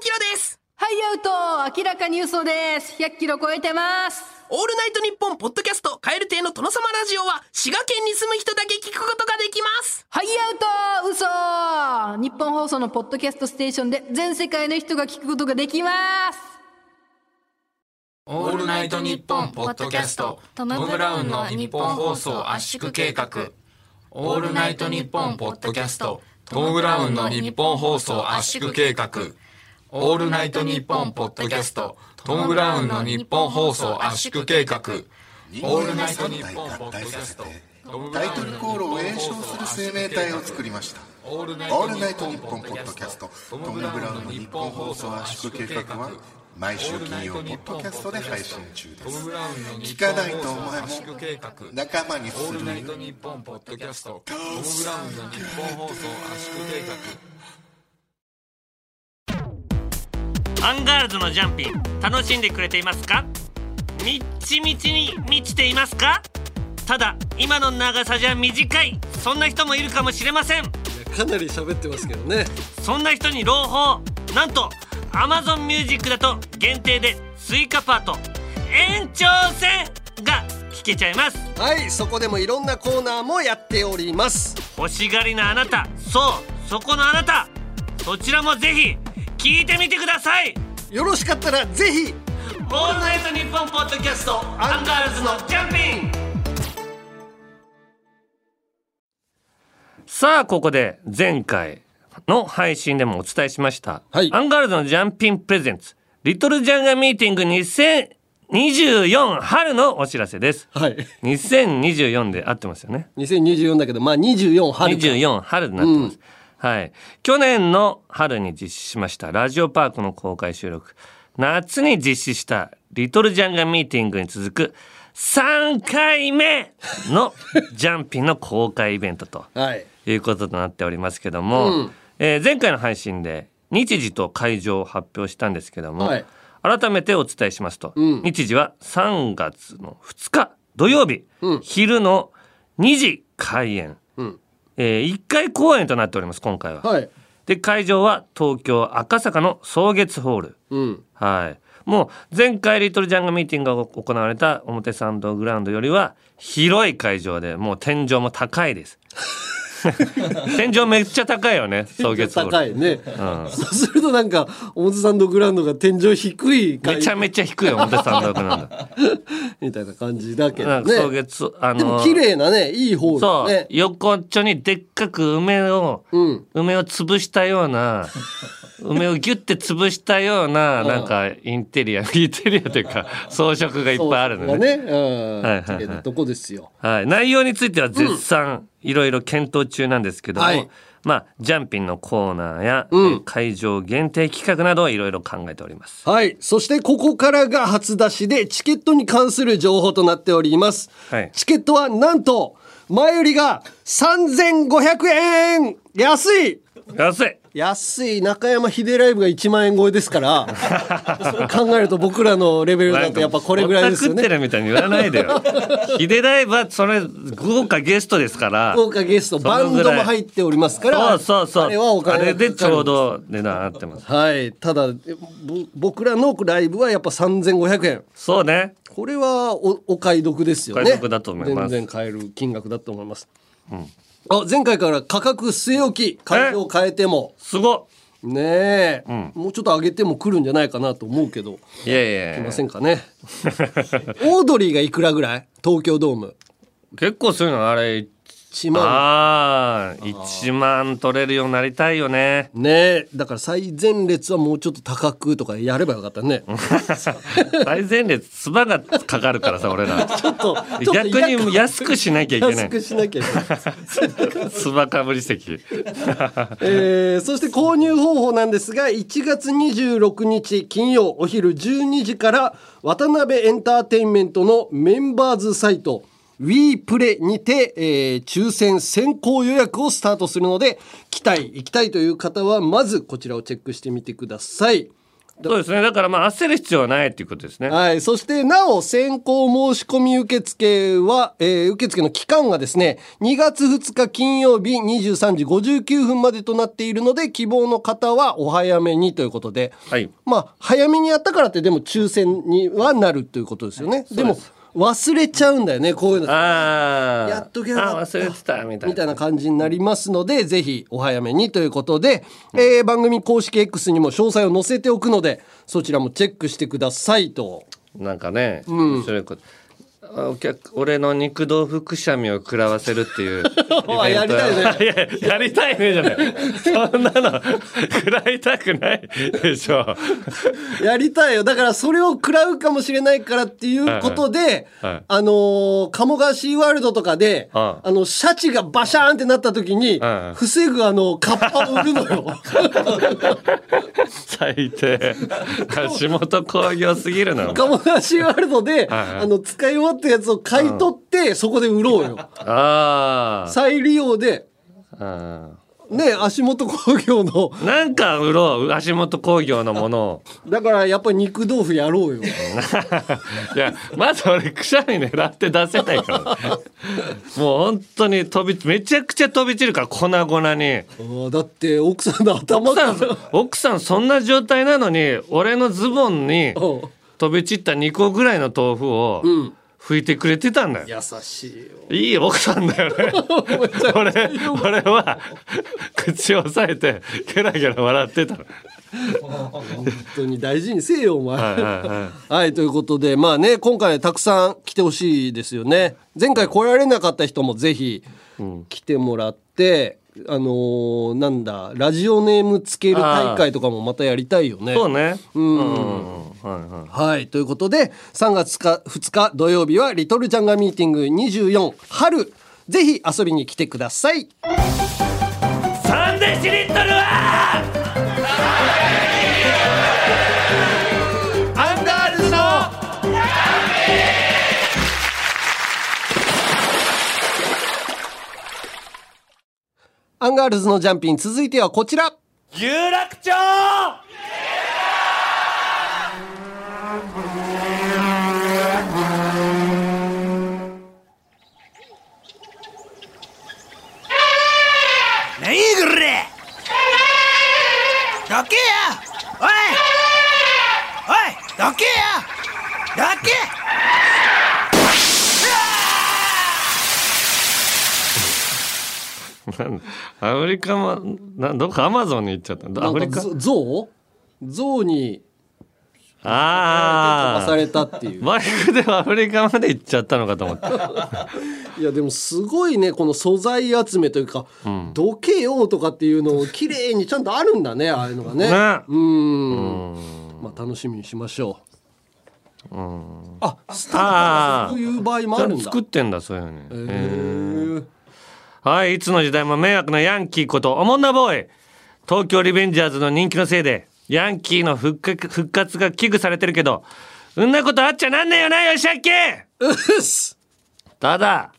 キロです。はい、アウト明らかに嘘です。100キロ超えてます。オールナイトニッポンポッドキャストカエル亭の殿様ラジオは滋賀県に住む人だけ聞くことができます。はい、アウト嘘日本放送のポッドキャストステーションで全世界の人が聞くことができます。オールナイトニッポンポッドキャストトム・ブラウンの日本放送圧縮計画オールナイトニッポンポッドキャストトム・ブラウンの日本放送圧縮計画オールナイトニッポンポッドキャストトム・ブラウンの日本放送圧縮計画。オールナイトニッポンポッドキャストトム・ブタイトラウンのルコールを演唱する生命体を作りましたオールナイトニッポンポッドキャストトム・ブラウンのニッポン放送圧縮計画は毎週金曜ポッドキャストで配信中です。聞かないとお前も仲間にする。オールナイトニッポンポッドキャストトム・ブラウンのニッポン放送圧縮計画アンガールズのジャンピン楽しんでくれていますか？みっちみちに満ちていますか？ただ今の長さじゃ短い。そんな人もいるかもしれません。かなり喋ってますけどね。そんな人に朗報。なんと Amazon Music だと限定でスイカパート。延長戦が聞けちゃいます。はいそこでもいろんなコーナーもやっております。欲しがりなあなた。そうそこのあなた。そちらもぜひ聞いてみてください。よろしかったらぜひオールナイトニッポンポッドキャストアンガールズのジャンピン。さあここで前回の配信でもお伝えしました、はい。アンガールズのジャンピンプレゼンツリトルジャンガミーティング2024春のお知らせです。はい。2024で合ってますよね。2024だけどまあ24春か。ら24春になってます、はい。去年の春に実施しましたラジオパークの公開収録。夏に実施したリトルジャンガミーティングに続く3回目の [laughs] ジャンピンの公開イベントとはい。いうこととなっておりますけども、うん。えー前回の配信で日時と会場を発表したんですけども、はい。改めてお伝えしますと、うん。日時は3月の2日土曜日、うん。昼の2時開演、うんえ1回公演となっております今回は。はいで会場は東京赤坂の草月ホール。うんはい。もう前回リトルジャンガミーティングが行われた表参道グラウンドよりは広い会場でもう天井も高いです。[laughs] [laughs] 天井めっちゃ高いよね草月。高いね、うん。そうするとなんか表参道グラウンドが天井低いめちゃめちゃ低いよ表参道グラウンド。[laughs] みたいな感じだけどなんか草ね月あのでも綺麗なねいいホーそう、横っちょにでっかく梅を、うん。梅を潰したような梅をギュッて潰したようなうん。なんかインテリア [laughs] インテリアというか装飾がいっぱいあるのね。ね。うん。はいはいはい。とこですよ。はい、内容については絶賛いろいろ検討中なんですけども、はい。まあジャンピンのコーナーや、うん。えー会場限定企画などいろいろ考えております。はい。そしてここからが初出しでチケットに関する情報となっております。はい、チケットはなんと前売りが3500円。安い。安い安い中山秀ライブが1万円超えですからそれ考えると僕らのレベルだとやっぱこれぐらいですよぼってねるみたいに言わないでよ。ヒデライブはそれ豪華ゲストですから。豪華ゲストバンドも入っておりますからそうそうそう。あれはお金あれでちょうど値段合ってます。はいただぼ僕らのライブはやっぱ3500円そうね。これはおお買い得ですよねお買い得だと思います全然買える金額だと思います、あ前回から価格据え置き会場を変えても。すごっねえ、もうちょっと上げても来るんじゃないかなと思うけど。いやいやいや。来ませんかね。[laughs] オードリーがいくらぐらい？東京ドーム。結構そういうの。あれ1万。ああ1万取れるようになりたいよね。ね。えだから最前列はもうちょっと高くとかやればよかったね。[laughs] 最前列つばがかかるからさ俺ら。[laughs] ちょっと逆に安くしなきゃいけない。安くしなきゃいけない。つばかぶり席。[laughs] えーそして購入方法なんですが1月26日金曜お昼12時から渡辺エンターテインメントのメンバーズサイト w プレにて、えー抽選先行予約をスタートするので来たい行きたいという方はまずこちらをチェックしてみてください。そうですね。だからまあ焦る必要はないっていうことですね。はい。そして、なお、先行申し込み受付は、えー受付の期間がですね、2月2日金曜日23時59分までとなっているので、希望の方はお早めにということで、はい。まあ、早めにやったからって、でも抽選にはなるということですよね。でも、忘れちゃうんだよね、こういうの。ああやっとけばよかった。あ忘れてたみたいな。みたいな感じになりますので、ぜひお早めにということで、えー番組公式 X にも詳細を載せておくので、そちらもチェックしてくださいと。なんかね、面白いこと。あお客俺の肉豆腐くしゃみを食らわせるっていう [laughs] イベントやりたいねいややりたいねじゃない。そんなの食らいたくないでしょ。やりたいよ。だからそれを食らうかもしれないからっていうことで、はい。はい。はい。あのー鴨川シーワールドとかで、はあ。の、シャチがバシャーンってなった時に、はい防ぐあの、カッパを売るのよ。[laughs] 最低。[laughs] 橋本工業すぎるな。鴨川シーワールドで、あの、使い終わったやつを買い取って、そこで売ろうよ。あ再利用で、あね、足元工業の、なんか売ろう。足元工業のものを。だからやっぱり肉豆腐やろうよ。[laughs] いやまず俺くしゃみ狙って出せないから。もう本当に飛びめちゃくちゃ飛び散るから粉々に。だって奥さんの頭奥さからん奥さんそんな状態なのに俺のズボンにうん。飛び散った2個ぐらいの豆腐をん拭いてくれてたんだよ、優しいよ。いい奥さんだよね。[laughs] 俺俺は口を押さえてゲラゲラ笑ってたの。本当に大事にせえよ、お前。はいはいははい、ということで、まあね、今回たくさん来てほしいですよね。前回来られなかった人もぜひ来てもらって、あのーなんだ、ラジオネームつける大会とかもまたやりたいよね。そうね。うん、はいはいはい。ということで、3月か2日土曜日は、リトルジャンガミーティング24春。ぜひ遊びに来てください。3デシリットルはアンガールズのアンガールズのジャンピン、続いてはこちら。有楽町何これ。どけやおい。おいどけやどけ。アフリカもなどっかアマゾンに行っちゃった。アフリカ？ゾウ？ゾウに飛ああばされたっていう。バイクでアフリカまで行っちゃったのかと思って [laughs] いやでもすごいねこの素材集めというか「どけよ」とかっていうのを綺麗にちゃんとあるんだねああいうのがね。ね。うん。まあ楽しみにしましょう。あスターそういう場合もあるんだ。作ってんだそういうのね、へー。はいいつの時代も迷惑なヤンキーことおもんなボーイ。東京リベンジャーズの人気のせいでヤンキーの復活復活が危惧されてるけどそんなことあっちゃなんねえよなよしあっけうっす。ただ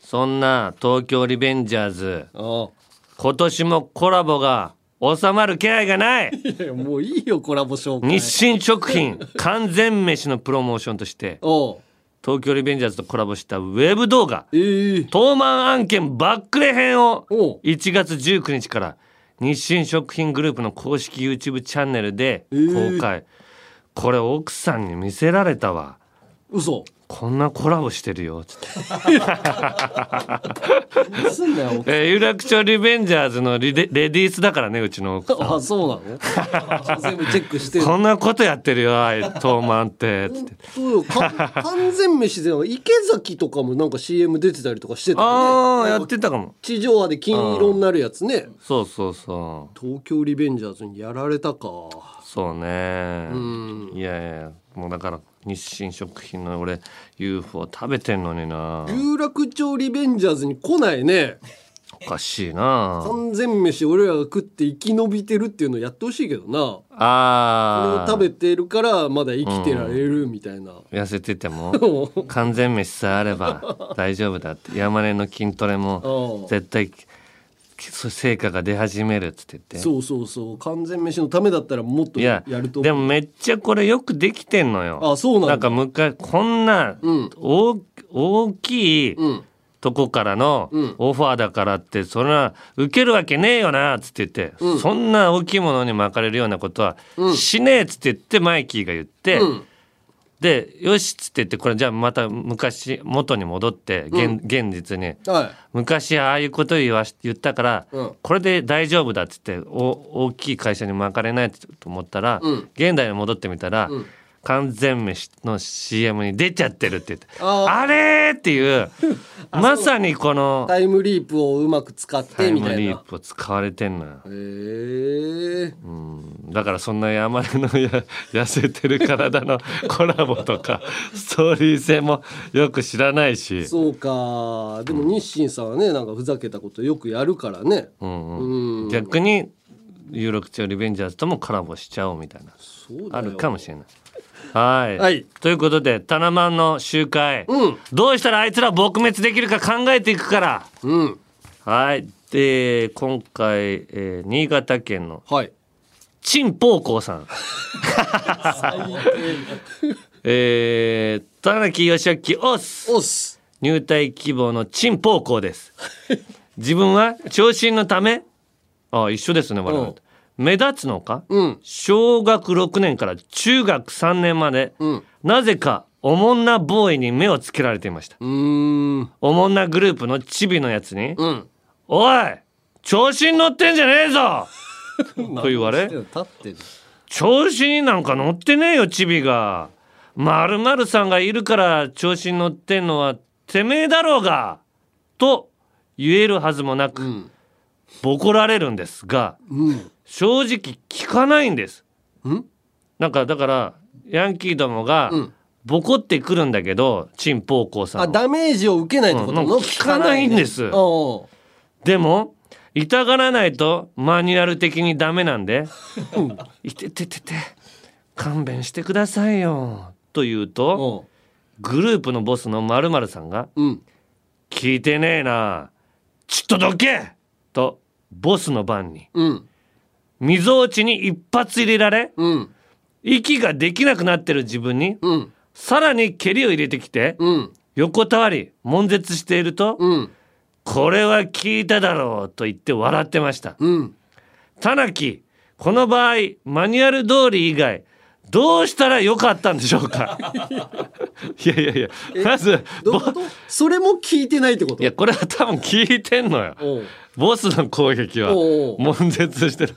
そんな東京リベンジャーズあ今年もコラボが収まる気配がない。いやもういいよコラボ紹介。日清食品 [laughs] 完全飯のプロモーションとして東京リベンジャーズとコラボしたウェブ動画えー、東満案件バックレ編をおう。1月19日から日清食品グループの公式 YouTube チャンネルでえー。公開、これ奥さんに見せられたわ。嘘。こんなコラボしてるよつって。えー有楽町リベンジャーズのリデレディースだからねうちの奥さん。あそうなの？全部チェックしてる。こんなことやってるよあい東満ってつって。そうよ。か完全飯で池崎とかもなんか CM 出てたりとかしてたよね。ああやってたかも。地上波で金色になるやつね。そうそうそう。東京リベンジャーズにやられたか。そうね。ん。いやいやもうだから日清食品の俺 UFO 食べてんのにな。有楽町リベンジャーズに来ないね。おかしいな。完全飯俺らが食って生き延びてるっていうのやってほしいけどな。これあーを食べてるからまだ生きてられるみたいな、痩せてても [laughs] 完全飯さえあれば大丈夫だって。山根の筋トレもうん。絶対成果が出始めるっつってて。そうそうそう。完全飯のためだったらもっといややると。でもめっちゃこれよくできてんのよ。あそうなんだ。なんか昔こんな大,、大きいとこからのオファーだからってそんな受けるわけねえよなっつって言って、うん。そんな大きいものに巻かれるようなことはうん。しねえっつって言ってマイキーが言って、うんでよしっつって言ってこれじゃあまた昔元に戻って現,、現実に。はい。昔ああいうこと言わし言ったから、うん。これで大丈夫だっつってお大きい会社に巻かれないと思ったら、うん。現代に戻ってみたら、うん完全飯の CM に出ちゃってるって言ってあれーっていう [laughs] まさにこのタイムリープをうまく使っタイムてみたいな。リープを使われてんのよ。へえだからそんな山根のや痩せてる体のコラボとか [laughs] ストーリー性もよく知らないし。そうか。でも日清さんはねなんかふざけたことよくやるからね。うんうん。逆に有力町リベンジャーズともコラボしちゃおうみたいな。あるかもしれない。はい、はい。ということでタナマンの集会、どうしたらあいつら撲滅できるか考えていくから。うん。はい。で今回、えー新潟県のはい。陳宝光さん。[laughs] えー、田中義明オス。オス。入隊希望の陳宝光です。自分は昇進のため？あ一緒ですね我々。と目立つのか、うん。小学6年から中学3年まで、うん。なぜかおもんなボーイに目をつけられていました。うーん。おもんなグループのチビのやつにうん「おい調子に乗ってんじゃねえぞ! [laughs]」と言われ調子になんか乗ってねえよチビが。まるまるさんがいるから調子に乗ってんのはてめえだろうが！と言えるはずもなく、ん。ボコられるんですがうん正直聞かないんです。ん？なんかだからヤンキーどもがうん。ボコってくるんだけど陳宝光さんはあダメージを受けないってこと？うん聞かないんです。おでも痛がらないとマニュアル的にダメなんで「いてててて勘弁してくださいよ」と言うとグループのボスのまるさんがううん「聞いてねえなちょっとどけ!」とボスの番にうんみぞおちに一発入れられうん。息ができなくなってる自分にうん。さらに蹴りを入れてきてうん。横たわり悶絶しているとうん「これは聞いただろう」と言って笑ってました。うん。田中この場合マニュアル通り以外どうしたらよかったんでしょうか？[laughs] いやいやいやまずそれも聞いてないってこと？いやこれは多分聞いてんのよボスの攻撃は悶絶してる。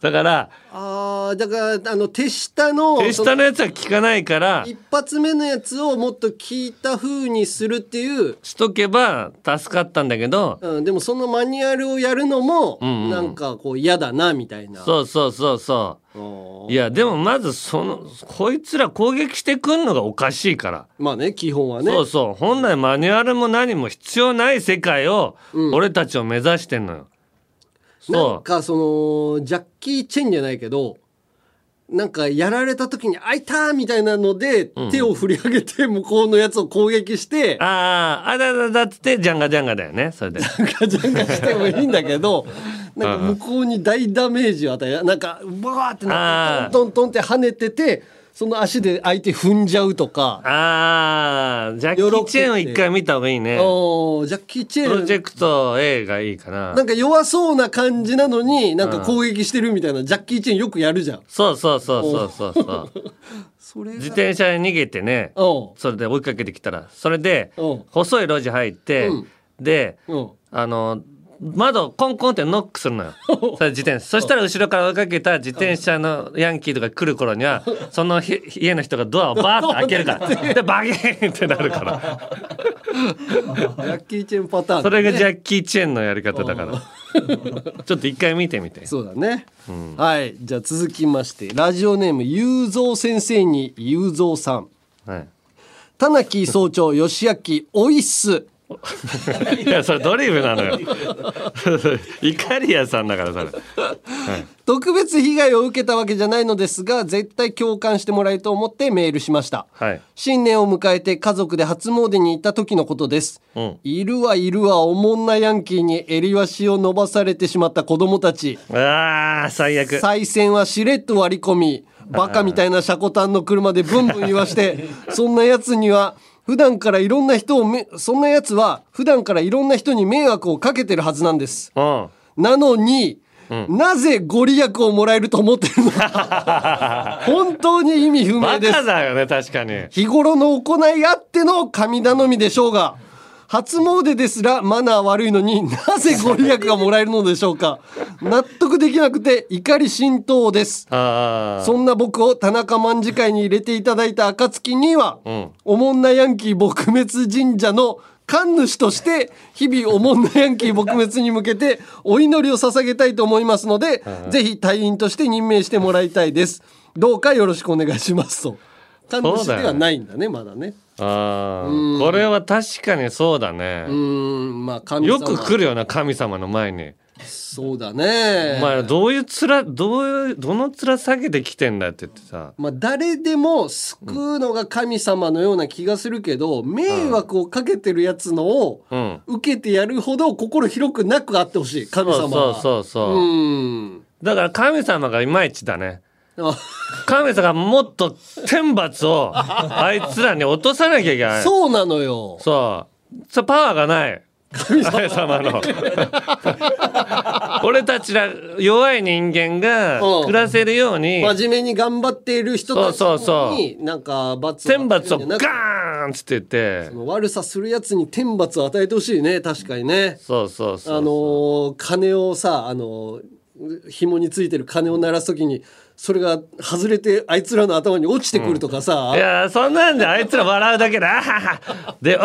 だからあーだからあの手下の手下のやつは聞かないから一発目のやつをもっと聞いた風にするっていう、しとけば助かったんだけどうん、でもそのマニュアルをやるのも、んうん。なんかこう嫌だなみたいな。そうそうそうそう。いやでもまずそのこいつら攻撃してくんのがおかしいから。まあね基本はね。そうそう。本来マニュアルも何も必要ない世界を俺たちを目指してんのよ、なんそかそのジャッキー・チェンじゃないけどなんかやられた時に「あいた!」みたいなので、手を振り上げて向こうのやつを攻撃してうあああだだだっつってジャンガジャンガだよね。それで。ガチャンガしてもいいんだけど [laughs] なんか向こうに大ダメージを与えなんかバーってなってトントントンって跳ねててその足で相手踏んじゃうとか。ああジャッキー・チェーンを一回見た方がいいね。おージャッキー・チェーン。プロジェクト A がいいかな。なんか弱そうな感じなのになんか攻撃してるみたいなジャッキー・チェーンよくやるじゃん。そうそうそうそうそうそう。それが。自転車に逃げてねおそれで追いかけてきたらそれでう。ん細い路地入って、うん。でう。んあの窓コンコンってノックするのよ。[laughs] それ自転車。そしたら後ろから追いかけた自転車のヤンキーとか来る頃にはそのひ家の人がドアをバーッと開けるから。[laughs] でバギーンってなるから。[laughs] ジャッキー・チェーンパターン、それがジャッキー・チェーンのやり方だから。ちょっと一回見てみて。そうだね、はい。じゃあ続きましてラジオネーム雄三先生に雄三さん。はい。田中総長義明おいっすいやそれドリブなのよ。イカリアさんだからそれ、はい、特別被害を受けたわけじゃないのですが絶対共感してもらえると思ってメールしました。はい。新年を迎えて家族で初詣に行った時のことです、うん。いるはいるわおもんなヤンキーに襟足を伸ばされてしまった子供たち。あー最悪。賽銭はしれっと割り込みバカみたいなシャコタンの車でブンブン言わして [laughs] そんなやつには普段からいろんな人をめそんなやつは普段からいろんな人に迷惑をかけてるはずなんです。うん。なのに、なぜご利益をもらえると思ってるのか。[laughs] 本当に意味不明バです。カだよね確かに。日頃の行いあっての神頼みでしょうが初詣ですらマナー悪いのになぜご利益がもらえるのでしょうか？納得できなくて怒り心頭です。あそんな僕を田中卍会に入れていただいた暁には、ん。おもんなヤンキー撲滅神社の神主として日々おもんなヤンキー撲滅に向けてお祈りを捧げたいと思いますので、ぜひ隊員として任命してもらいたいです。どうかよろしくお願いしますと神主ではないんだねまだね。あー。これは確かにそうだね。うーんまあ神様。よく来るよな神様の前に。そうだね。お前どういう面どういうどの面下げてきてんだって言ってさ。まあ、誰でも救うのが神様のような気がするけど迷惑をかけてるやつのをうん。受けてやるほど心広くなくあってほしい神様は。そうそうそうそう。うん。だから神様がいまいちだね。あ [laughs] 神様がもっと天罰を [laughs] あいつらに落とさなきゃいけない。そうなのよ。そう。そうパワーがない。神様。の。[laughs] 俺たちら弱い人間がうん。暮らせるように真面目に頑張っている人たちそうそうそう。になんか罰天罰をガーンっつって言って。その悪さするやつに天罰を与えてほしいね。確かにね。そうそうそうあのー鐘をさあのー紐についてる鐘を鳴らす時にそれが外れてあいつらの頭に落ちてくるとかさ、いやそんなんであいつら笑うだけだ。[laughs] で「おい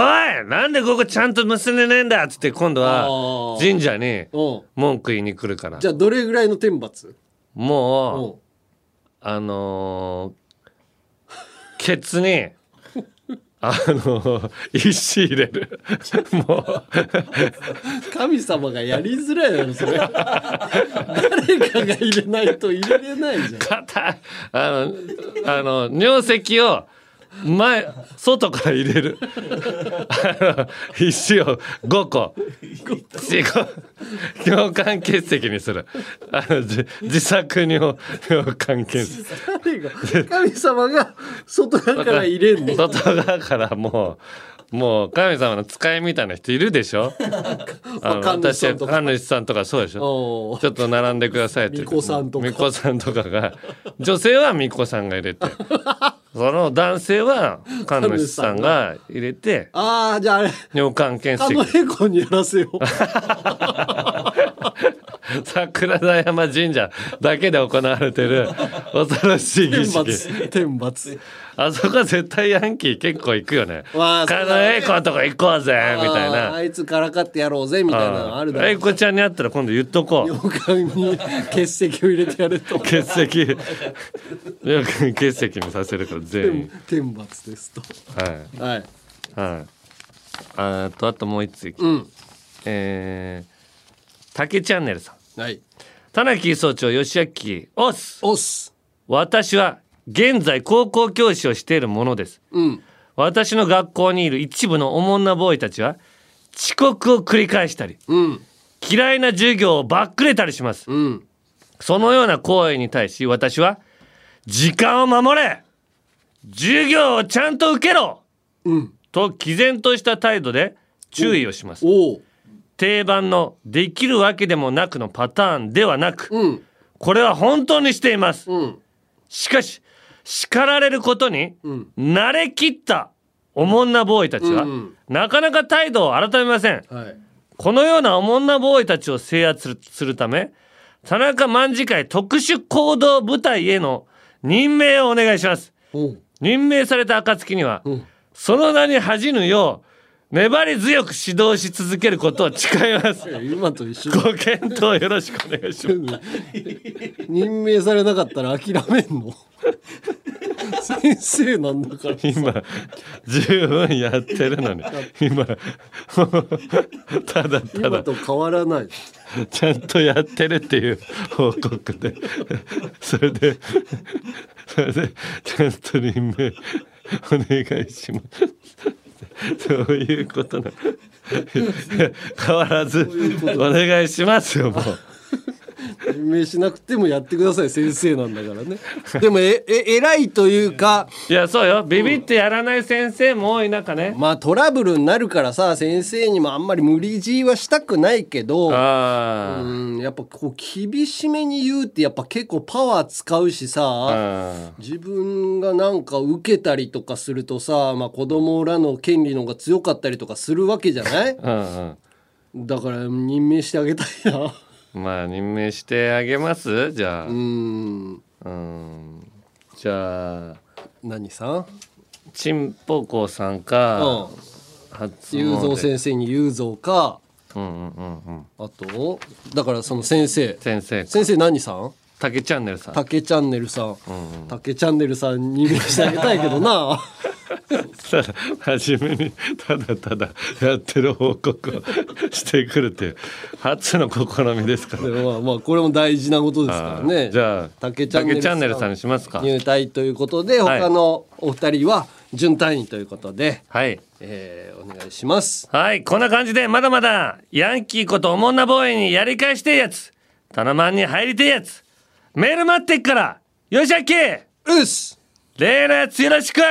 なんでここちゃんと結んでねえんだ」っつって今度は神社にうん。文句言いに来るから。じゃあどれぐらいの天罰もうあのーケツにあのー石入れる。もう。神様がやりづらいだろそれ。誰かが入れないと入れれないじゃん。硬い。あのあの尿石を前外から入れる。石を5個。4個。尿管結石にする。あのじ自作尿尿管結石神様が外側から入れんの。外側からもうもう神様の使いみたいな人いるでしょ？[laughs] あの神主さんとか。神主さんとかそうでしょ？ちょっと並んでくださいって。巫女さんとか。さんとかが女性は巫女さんが入れて [laughs] その男性は神主さんが入れてああじゃああれ尿管検あの石エコにやらせよう。[laughs] 桜田山神社だけで行われてる恐ろしい儀天式罰。天罰あそこは絶対ヤンキー結構行くよね「わあ狩野英孝のとこ行こうぜ」みたいな。あいつからかってやろうぜみたいなのあるだろ英子ちゃんに会ったら今度言っとこう。尿管に結石を入れてやると。血石よく血石にさせるから全員。天罰ですと。はい。はい。はい。あとあともう一ついきうん。えー、竹チャンネルさん。はい。田中総長吉明オス。オス。私は現在高校教師をしているものです。うん。私の学校にいる一部のおもんなボーイたちは遅刻を繰り返したりうん。嫌いな授業をばっくれたりします。うん。そのような行為に対し私は時間を守れ授業をちゃんと受けろうん。と毅然とした態度で注意をします。定番のできるわけでもなくのパターンではなくうん。これは本当にしています。うん。しかし叱られることにうん。慣れきったおもんなボーイたちは、うんなかなか態度を改めません。はい。このようなおもんなボーイたちを制圧するため田中卍会特殊行動部隊への任命をお願いします。任命された暁には、ん。その名に恥じぬよう粘り強く指導し続けることを誓います。今と一緒。ご検討よろしくお願いします。任命されなかったら諦めんの？[laughs] 先生なんだから今十分やってるのに。今 [laughs] ただただ。今と変わらない。ちゃんとやってるっていう報告で。それでそれでちゃんと任命お願いします [laughs] そういうことな [laughs] 変わらずお願いしますよもう。任命しなくてもやってください先生なんだからね。でもええ偉いというかいやそうよ。ビビってやらない先生も多い中ね。まあトラブルになるからさ先生にもあんまり無理強いはしたくないけどあうんやっぱこう厳しめに言うってやっぱ結構パワー使うしさあ自分がなんか受けたりとかするとさ、まあ、子供らの権利の方が強かったりとかするわけじゃない？うんうん。だから任命してあげたいなまあ任命してあげます？じゃあ。うん。うん。じゃあ。何さん？ちんぽこさんか、初詣。雄三先生に雄三か。うんうんうんうん。あとだからその先生。先生先生何さん？竹チャンネルさん。竹チャンネルさん、竹チャンネルさんに任命してあげたいけどな。[laughs] ただ初めにただただやってる報告をしてくるっていう。初の試みですから。でもまあまあこれも大事なことですからね。じゃあ竹チャンネル竹チャンネルさんにしますか。入隊ということではい。他のお二人は準隊員ということで、はい。えーお願いします。はいこんな感じでまだまだヤンキーことおもんなボーイにやり返してえやつ。タナマンに入りてえやつメール待ってっから。よしあけうっす。例のやつよろしく。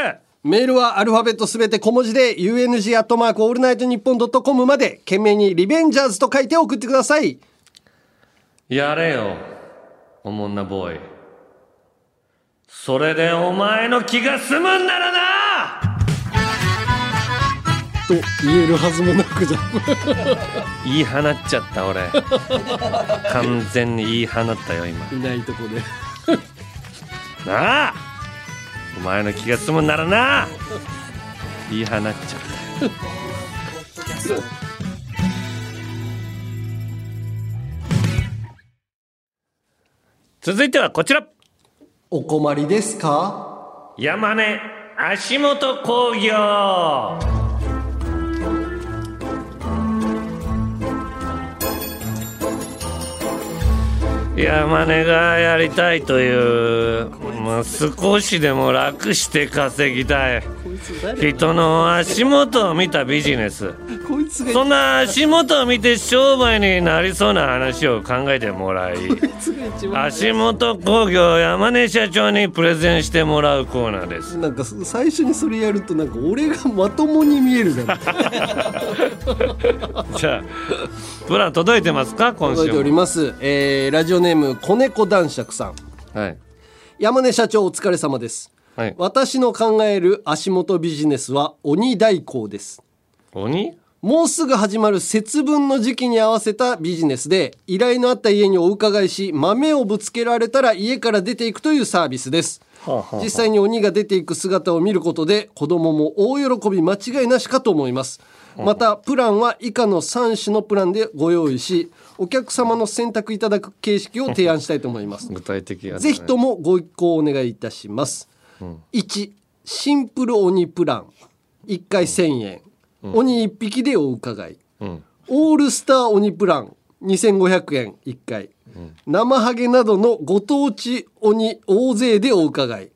メールはアルファベットすべて小文字で UNG アットマークオールナイトニッポンドットコムまで件名にリベンジャーズと書いて送ってください。やれよおもんなボーイ。それでお前の気が済むんならなと言えるはずもなくじゃん。言い放っちゃった俺。[laughs] 完全に言い放ったよ今。いないとこで。なあ！お前の気が済むんならな！言い放っちゃった。続いてはこちら。お困りですか？山根足元工業山根がやりたいという、まあ、少しでも楽して稼ぎたい。人の足元を見たビジネス。こいつがそんな足元を見て商売になりそうな話を考えてもらい足元工業山根社長にプレゼンしてもらうコーナーです。なんか最初にそれやるとなんか俺がまともに見えるじゃん。[laughs] じゃあプラン届いてますか今週届いております、えーラジオネーム子猫男爵さん。はい。山根社長お疲れ様です、はい。私の考える足元ビジネスは鬼代行です。鬼？もうすぐ始まる節分の時期に合わせたビジネスで依頼のあった家にお伺いし豆をぶつけられたら家から出ていくというサービスです。実際に鬼が出ていく姿を見ることで子供も大喜び間違いなしかと思います。またプランは以下の3種のプランでご用意しお客様の選択いただく形式を提案したいと思います。具体的やね。ぜひともご一行お願いいたします、1シンプル鬼プラン。1回1000円、鬼1匹でお伺い、んオールスター鬼プラン。2500円。1回、生ハゲなどのご当地鬼大勢でお伺い。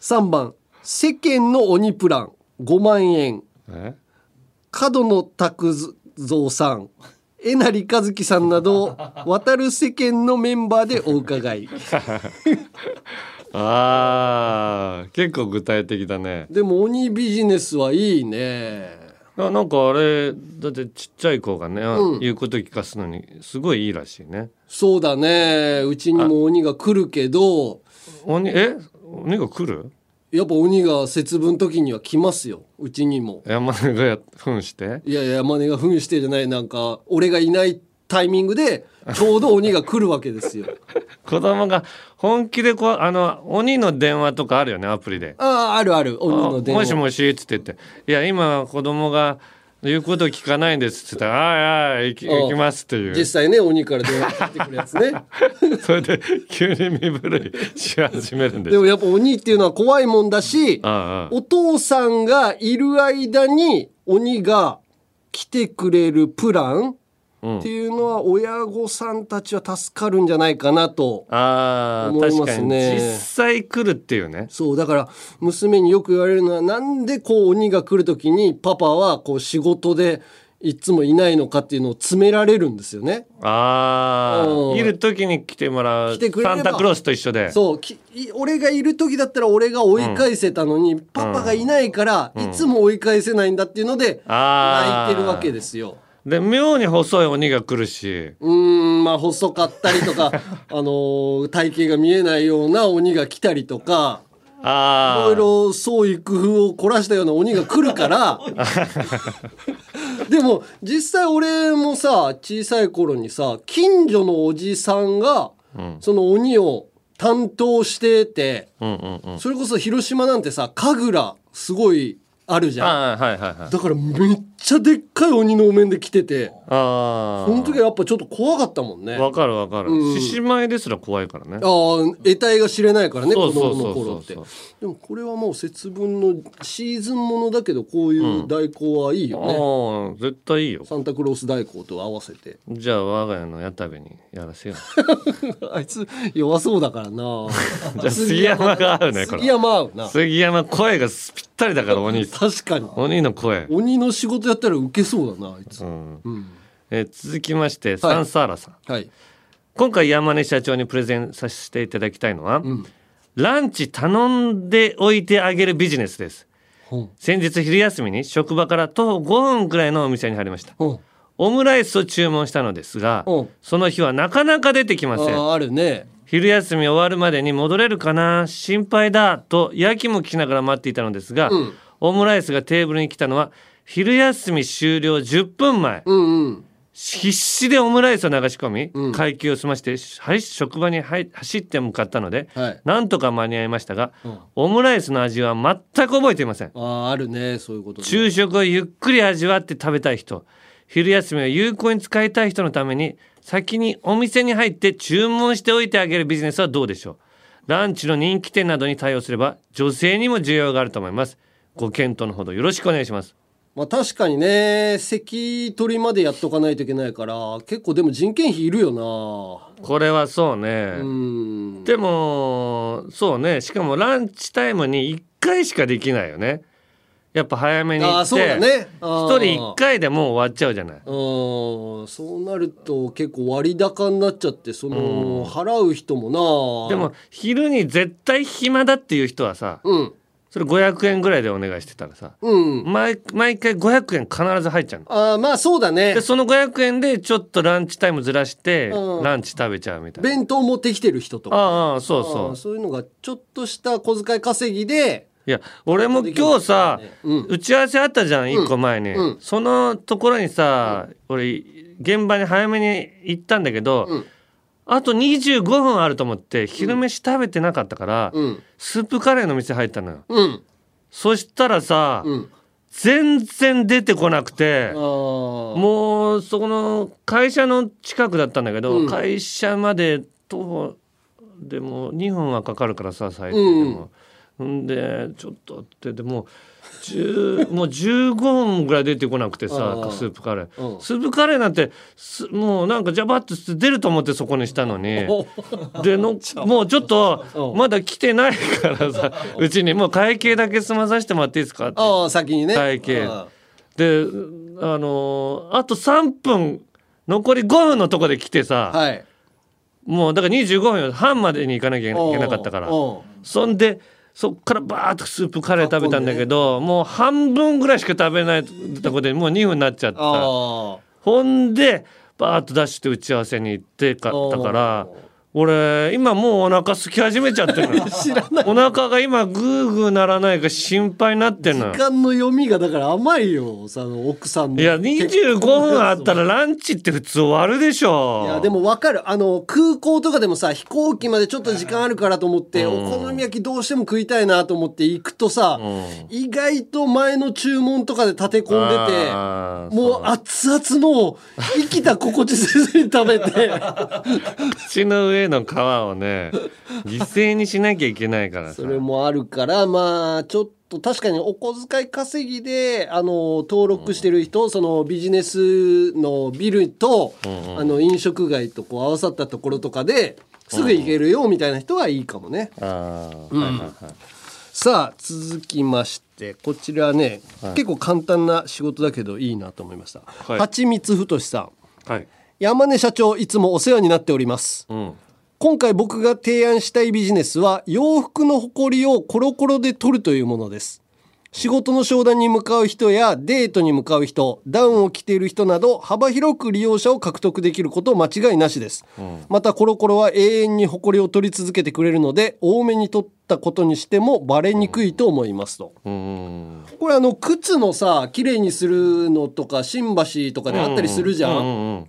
3番。世間の鬼プラン。5万円。え？角野拓三さん。えなりかずきさんなど渡る世間のメンバーでお伺い [laughs] あー結構具体的だね。でも鬼ビジネスはいいね。あなんかあれだってちっちゃい子がね、うん。言うこと聞かすのにすごいいいらしいね。そうだね。うちにも鬼が来るけど。鬼え？鬼が来る？やっぱ鬼が節分時には来ますよ。うちにも。山根がや扮して？いやいや山根が扮してじゃない。なんか俺がいないタイミングでちょうど鬼が来るわけですよ。[laughs] 子供が本気でこうあの鬼の電話とかあるよねアプリで。あああるある。鬼の電話。もしもしっつって言って「いや今子供が言うこと聞かないんです」っつって「はいはい行きうん行きます」っていう。実際ね鬼から電話かかってくるやつね。[laughs] それで急に身震いし始めるんです。でもやっぱ鬼っていうのは怖いもんだしああお父さんがいる間に鬼が来てくれるプランうんっていうのは親御さんたちは助かるんじゃないかなと思いますね。実際来るっていうね。そうだから娘によく言われるのはなんでこう鬼が来る時にパパはこう仕事でいつもいないのかっていうのを詰められるんですよね。あうん。あいる時に来てもらう来てくれサンタクロースと一緒で。そう俺がいる時だったら俺が追い返せたのに、パパがいないから、いつも追い返せないんだっていうので、泣いてるわけですよ。で妙に細い鬼が来るし。うーんまあ細かったりとか [laughs] あのー体型が見えないような鬼が来たりとかいあろいろ創意工夫を凝らしたような鬼が来るから。[laughs] でも実際俺もさ小さい頃にさ近所のおじさんが、その鬼を担当してて、うんうんうん。それこそ広島なんてさ神楽すごいあるじゃん。あーはいはいはい。だからめっちゃでっかい鬼のお面で来ててあその時はやっぱちょっと怖かったもんね。あわかるわかる。うん。獅子舞ですら怖いからね。ああ得体が知れないからね子供の頃って。でもこれはもう節分のシーズンものだけどこういう代行はいいよね、ああ絶対いいよ。サンタクロース代行と合わせて。じゃあ我が家の矢田部にやらせよ [laughs] あいつ弱そうだからな。[laughs] じゃあ杉山が合うねこれ。杉山合うな。杉山声がぴったりだから鬼。確かに。鬼の声。鬼の仕事やったらウケそうだなあいつ、うん。うん。えー続きましてサンサーラさん、はい。今回山根社長にプレゼンさせていただきたいのは、ランチ頼んでおいてあげるビジネスです。ほ先日昼休みに職場から徒歩5分くらいのお店に入りました。ほオムライスを注文したのですがう。んその日はなかなか出てきません。ああるね。昼休み終わるまでに戻れるかな？心配だとやきもきしながら待っていたのですが、うん。オムライスがテーブルに来たのは昼休み終了10分前、うんうん。必死でオムライスを流し込み、会計を済まして、はい、職場にはい走って向かったので、はい。なんとか間に合いましたが、オムライスの味は全く覚えていません。あああるねそういうことね。昼食をゆっくり味わって食べたい人昼休みを有効に使いたい人のために先にお店に入って注文しておいてあげるビジネスはどうでしょう。ランチの人気店などに対応すれば女性にも需要があると思います。ご検討のほどよろしくお願いしますまあ確かにね席取りまでやっとかないといけないから結構でも人件費いるよこれはそうね。なうん。でもそうね。しかもランチタイムに1回しかできないよね。やっぱ早めに行ってそうだね。一人1回でもう終わっちゃうじゃない。うんそうなると結構割高になっちゃってその、払う人もな。でも昼に絶対暇だっていう人はさ、うんそれ500円ぐらいでお願いしてたらさうん。毎毎回500円必ず入っちゃうの。ああまあそうだね。でその500円でちょっとランチタイムずらしてうん。ランチ食べちゃうみたいな。弁当持ってきてる人とか。ああそうあそう。あそういうのがちょっとした小遣い稼ぎでいや俺も今日さ、うん。打ち合わせあったじゃん1個前に、うん。そのところにさ、俺現場に早めに行ったんだけど、うんあと25分あると思って昼飯食べてなかったから、うん。スープカレーの店入ったのよ。うん。そしたらさ、うん。全然出てこなくてもうそこの会社の近くだったんだけど、うん。会社まで徒歩でも2分はかかるからさ最低でも。んでちょっとってでも10 [laughs] もう15分ぐらい出てこなくてあさあスープカレー、うん。スープカレーなんてすもうなんかジャバッと出ると思ってそこにしたのに。での [laughs] もうちょっとうん。まだ来てないからさうちにもう会計だけ済まさせてもらっていいですかって。先にね。会計。あであのーあと3分残り5分のとこで来てさ、あはい。もうだから25分半までに行かなきゃいけなかったから。そんでそっからバーッとスープカレー食べたんだけど、もう半分ぐらいしか食べないとこでもう2分になっちゃった。あほんでバーッと出して打ち合わせに行ってかったから俺今もうお腹空き始めちゃってるの。[laughs] 知らない。お腹が今グーグーならないか心配になってん時間の読みがだから甘いよその奥さんの。いや25分あったらランチって普通終わるでしょ。いやでも分かる。あの空港とかでもさ飛行機までちょっと時間あるからと思って、うん。お好み焼きどうしても食いたいなと思って行くとさ、意外と前の注文とかで立て込んでてもう熱々の生きた心地せずに食べて。口の上上の皮をね [laughs] 犠牲にしなきゃいけないからさ。それもあるからまあちょっと確かにお小遣い稼ぎであの登録してる人、そのビジネスのビルと、あの飲食街とこう合わさったところとかですぐ行けるよみたいな人はいいかもね。あーうん。はいはいはい。さあ続きましてこちらね、はい。結構簡単な仕事だけどいいなと思いました。はい。はちみつふとしさん。はい。山根社長いつもお世話になっております。うん今回僕が提案したいビジネスは洋服のほこりをコロコロで取るというものです。仕事の商談に向かう人やデートに向かう人ダウンを着ている人など幅広く利用者を獲得できること間違いなしです、またコロコロは永遠にほこりを取り続けてくれるので多めに取ったことにしてもバレにくいと思いますと、うん。これあの靴のさ綺麗にするのとか新橋とかであったりするじゃん、うんうん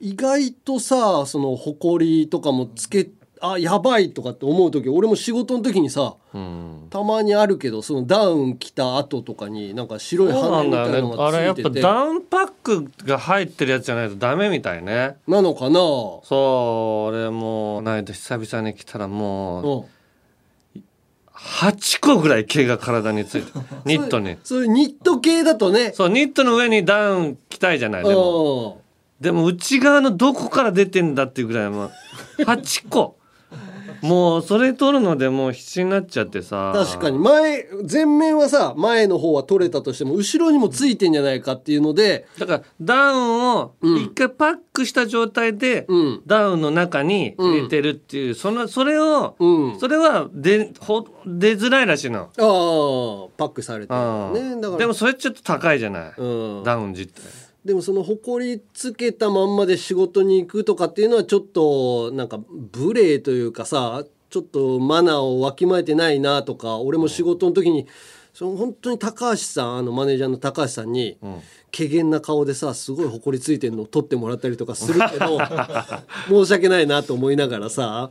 意外とさそのほこりとかもつけあやばいとかって思う時俺も仕事の時にさうん。たまにあるけどそのダウン着た後とかになんか白いそうな羽みんだよね。たいなのあれやっぱがついててダウンパックが入ってるやつじゃないとダメみたいね。なのかな？そう俺もうないと久々に来たらもううん。8個ぐらい毛が体について [laughs] ニットに。そういうニット系だとね。そうニットの上にダウン着たいじゃないでも。うんでも内側のどこから出てんだっていうぐらいもう8個。もうそれ取るのでもう必死になっちゃってさ。確かに。前前面はさ前の方は取れたとしても後ろにもついてんじゃないかっていうのでだからダウンを一回パックした状態でうん。ダウンの中に入れてるっていう、そのそれを、うん。それは出ほ出づらいらしいの。ああパックされてね。だから。でもそれちょっと高いじゃない、うん。ダウン自体。でもその埃つけたまんまで仕事に行くとかっていうのはちょっとなんか無礼というかさちょっとマナーをわきまえてないなとか俺も仕事の時にその本当に高橋さんあのマネージャーの高橋さんに怪げな顔でさすごい埃ついてるのを取ってもらったりとかするけど申し訳ないなと思いながらさ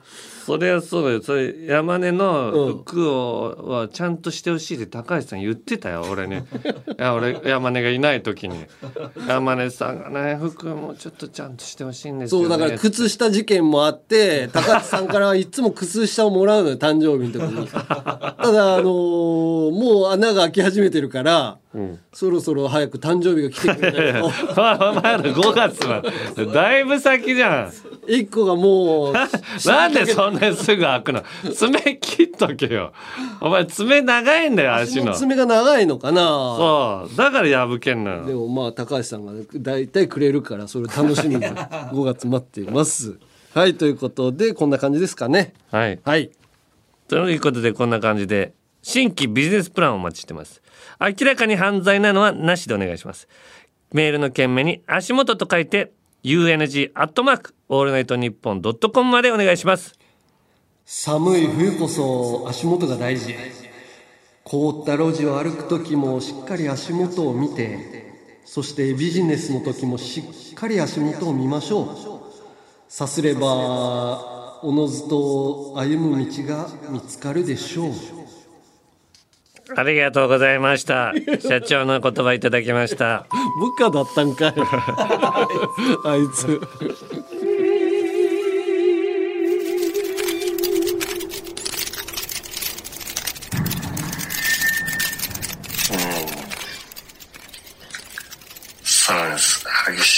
それはそうよ。それ山根の服を、はちゃんとしてほしいって高橋さん言ってたよ。俺にいや俺山根がいない時に。山根さんがね服もちょっとちゃんとしてほしいんですよ、ね、そうだから靴下事件もあって高橋さんからはいつも靴下をもらうのよ [laughs] 誕生日の時に。ただあのーもう穴が開き始めてるから、そろそろ早く誕生日が来てくれないと。まあまだ5月はだいぶ先じゃん。一個がもう [laughs] なんでそんなにすぐ開くの。爪切っとけよ。お前爪長いんだよ足の爪が長いのかな？そう。だから破けんのよ。でもまあ高橋さんが大体くれるからそれ楽しみに。[laughs] 5月待っています。はいということでこんな感じですかね。はい。はい。ということでこんな感じで新規ビジネスプランをお待ちしてます。明らかに犯罪なのはなしでお願いします。メールの件名に足元と書いて UNG アットマークオールナイトニッポンドットコムまでお願いします寒い冬こそ足元が大事。凍った路地を歩く時もしっかり足元を見てそしてビジネスの時もしっかり足元を見ましょう。さすればおのずと歩む道が見つかるでしょう。ありがとうございました。社長の言葉いただきました。[laughs] 部下だったんかい。[laughs] あいつ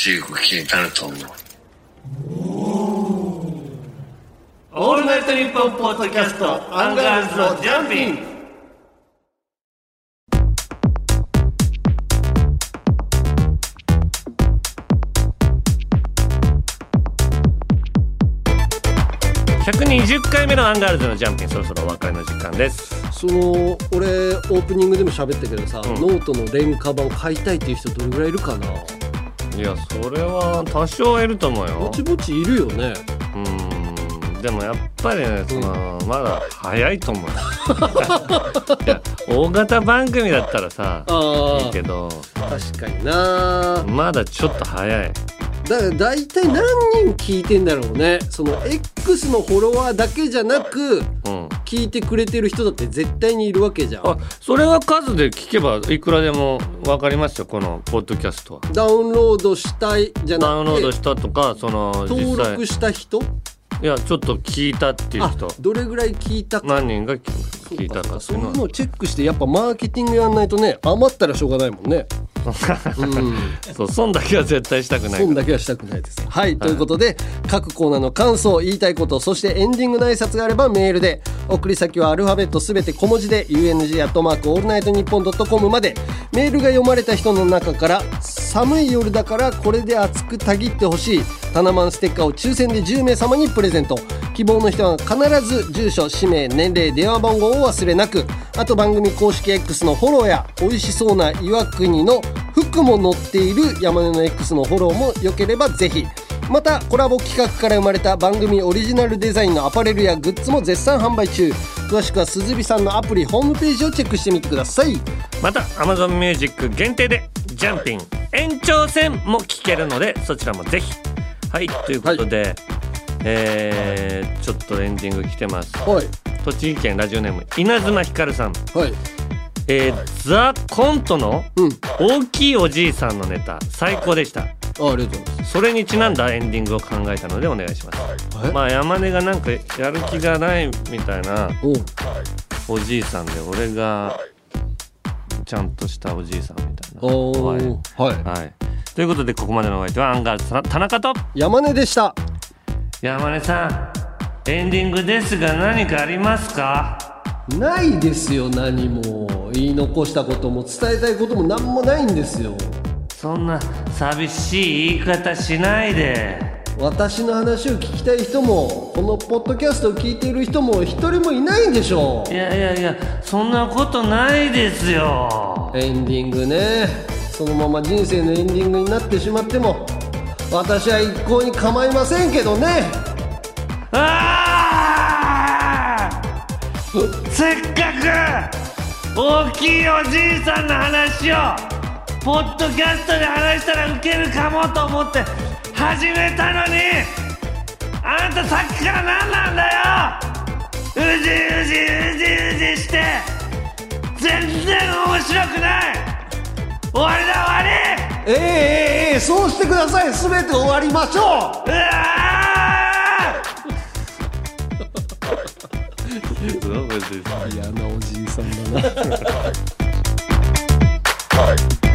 い動きになると思う。オールナイトニッポンポッドキャストアンガールズのジャンピン120回目のアンガールズのジャンピンそろそろお別れの時間です。その俺オープニングでも喋ったけどさ、ノートの廉価版買いたいっていう人どれぐらいいるかな？いやそれは多少いると思うよ。ぼちぼちいるよね。うん。でもやっぱりねその、まだ早いと思う [laughs] いや大型番組だったらさあいいけど。確かになまだちょっと早いだから大体何人聞いてんだろうね。その X のフォロワーだけじゃなくうん。聞いてくれてる人だって絶対にいるわけじゃん。あそれは数で聞けばいくらでも分かりますよこのポッドキャストは。ダウンロードしたいじゃなくてダウンロードしたとかその登実際録した人？いやちょっと聞いたっていうあ人どれぐらい聞いたか。何人が聞いたかってそいううのはいうのをチェックしてやっぱマーケティングやんないとね余ったらしょうがないもんねそう損だけは絶対したくない損だけはしたくないです。はい、ということで各コーナーの感想言いたいことそしてエンディングの挨拶があればメールで送り先はアルファベットすべて小文字で UNG アットマークオールナイトニッポンドットコムまで。メールが読まれた人の中から寒い夜だからこれで熱くたぎってほしい。タナマンステッカーを抽選で10名様にプレゼント。希望の人は必ず住所氏名年齢電話番号を忘れなく。あと番組公式 X のフォローや美味しそうな岩国の服も載っている山根の X のフォローもよければぜひ。またコラボ企画から生まれた番組オリジナルデザインのアパレルやグッズも絶賛販売中。詳しくは鈴木さんのアプリホームページをチェックしてみてください。また Amazon Music 限定でジャンピン。延長戦も聞けるのでそちらもぜひ。はいということで、えーちょっとエンディング来てます。はい。栃木県ラジオネーム稲妻ひかるさん。はい。えーザ・コントの大きいおじいさんのネタ最高でした。あありがとうございます。それにちなんだエンディングを考えたのでお願いします。まあ山根がなんかやる気がないみたいなおじいさんで俺がちゃんとしたおじいさんみたいな。おー。はい、はい、ということでここまでのお相手はアンガールズ田田中と。山根でした山根さんエンディングですが何かありますか？ないですよ何も。言い残したことも伝えたいことも何もないんですよ。そんな寂しい言い方しないで。私の話を聞きたい人もこのポッドキャストを聞いている人も一人もいないんでしょいやいやいやそんなことないですよ。エンディングね。そのまま人生のエンディングになってしまっても私は一向に構いませんけどね。ああせっかく大きいおじいさんの話をポッドキャストで話したらウケるかもと思って始めたのにあなたさっきから何なんだよ！うじうじうじうじして全然面白くない！終わりだ終わり！ええええええそうしてください。全て終わりましょう。うわ [laughs] 嫌なおじいさんだな。はい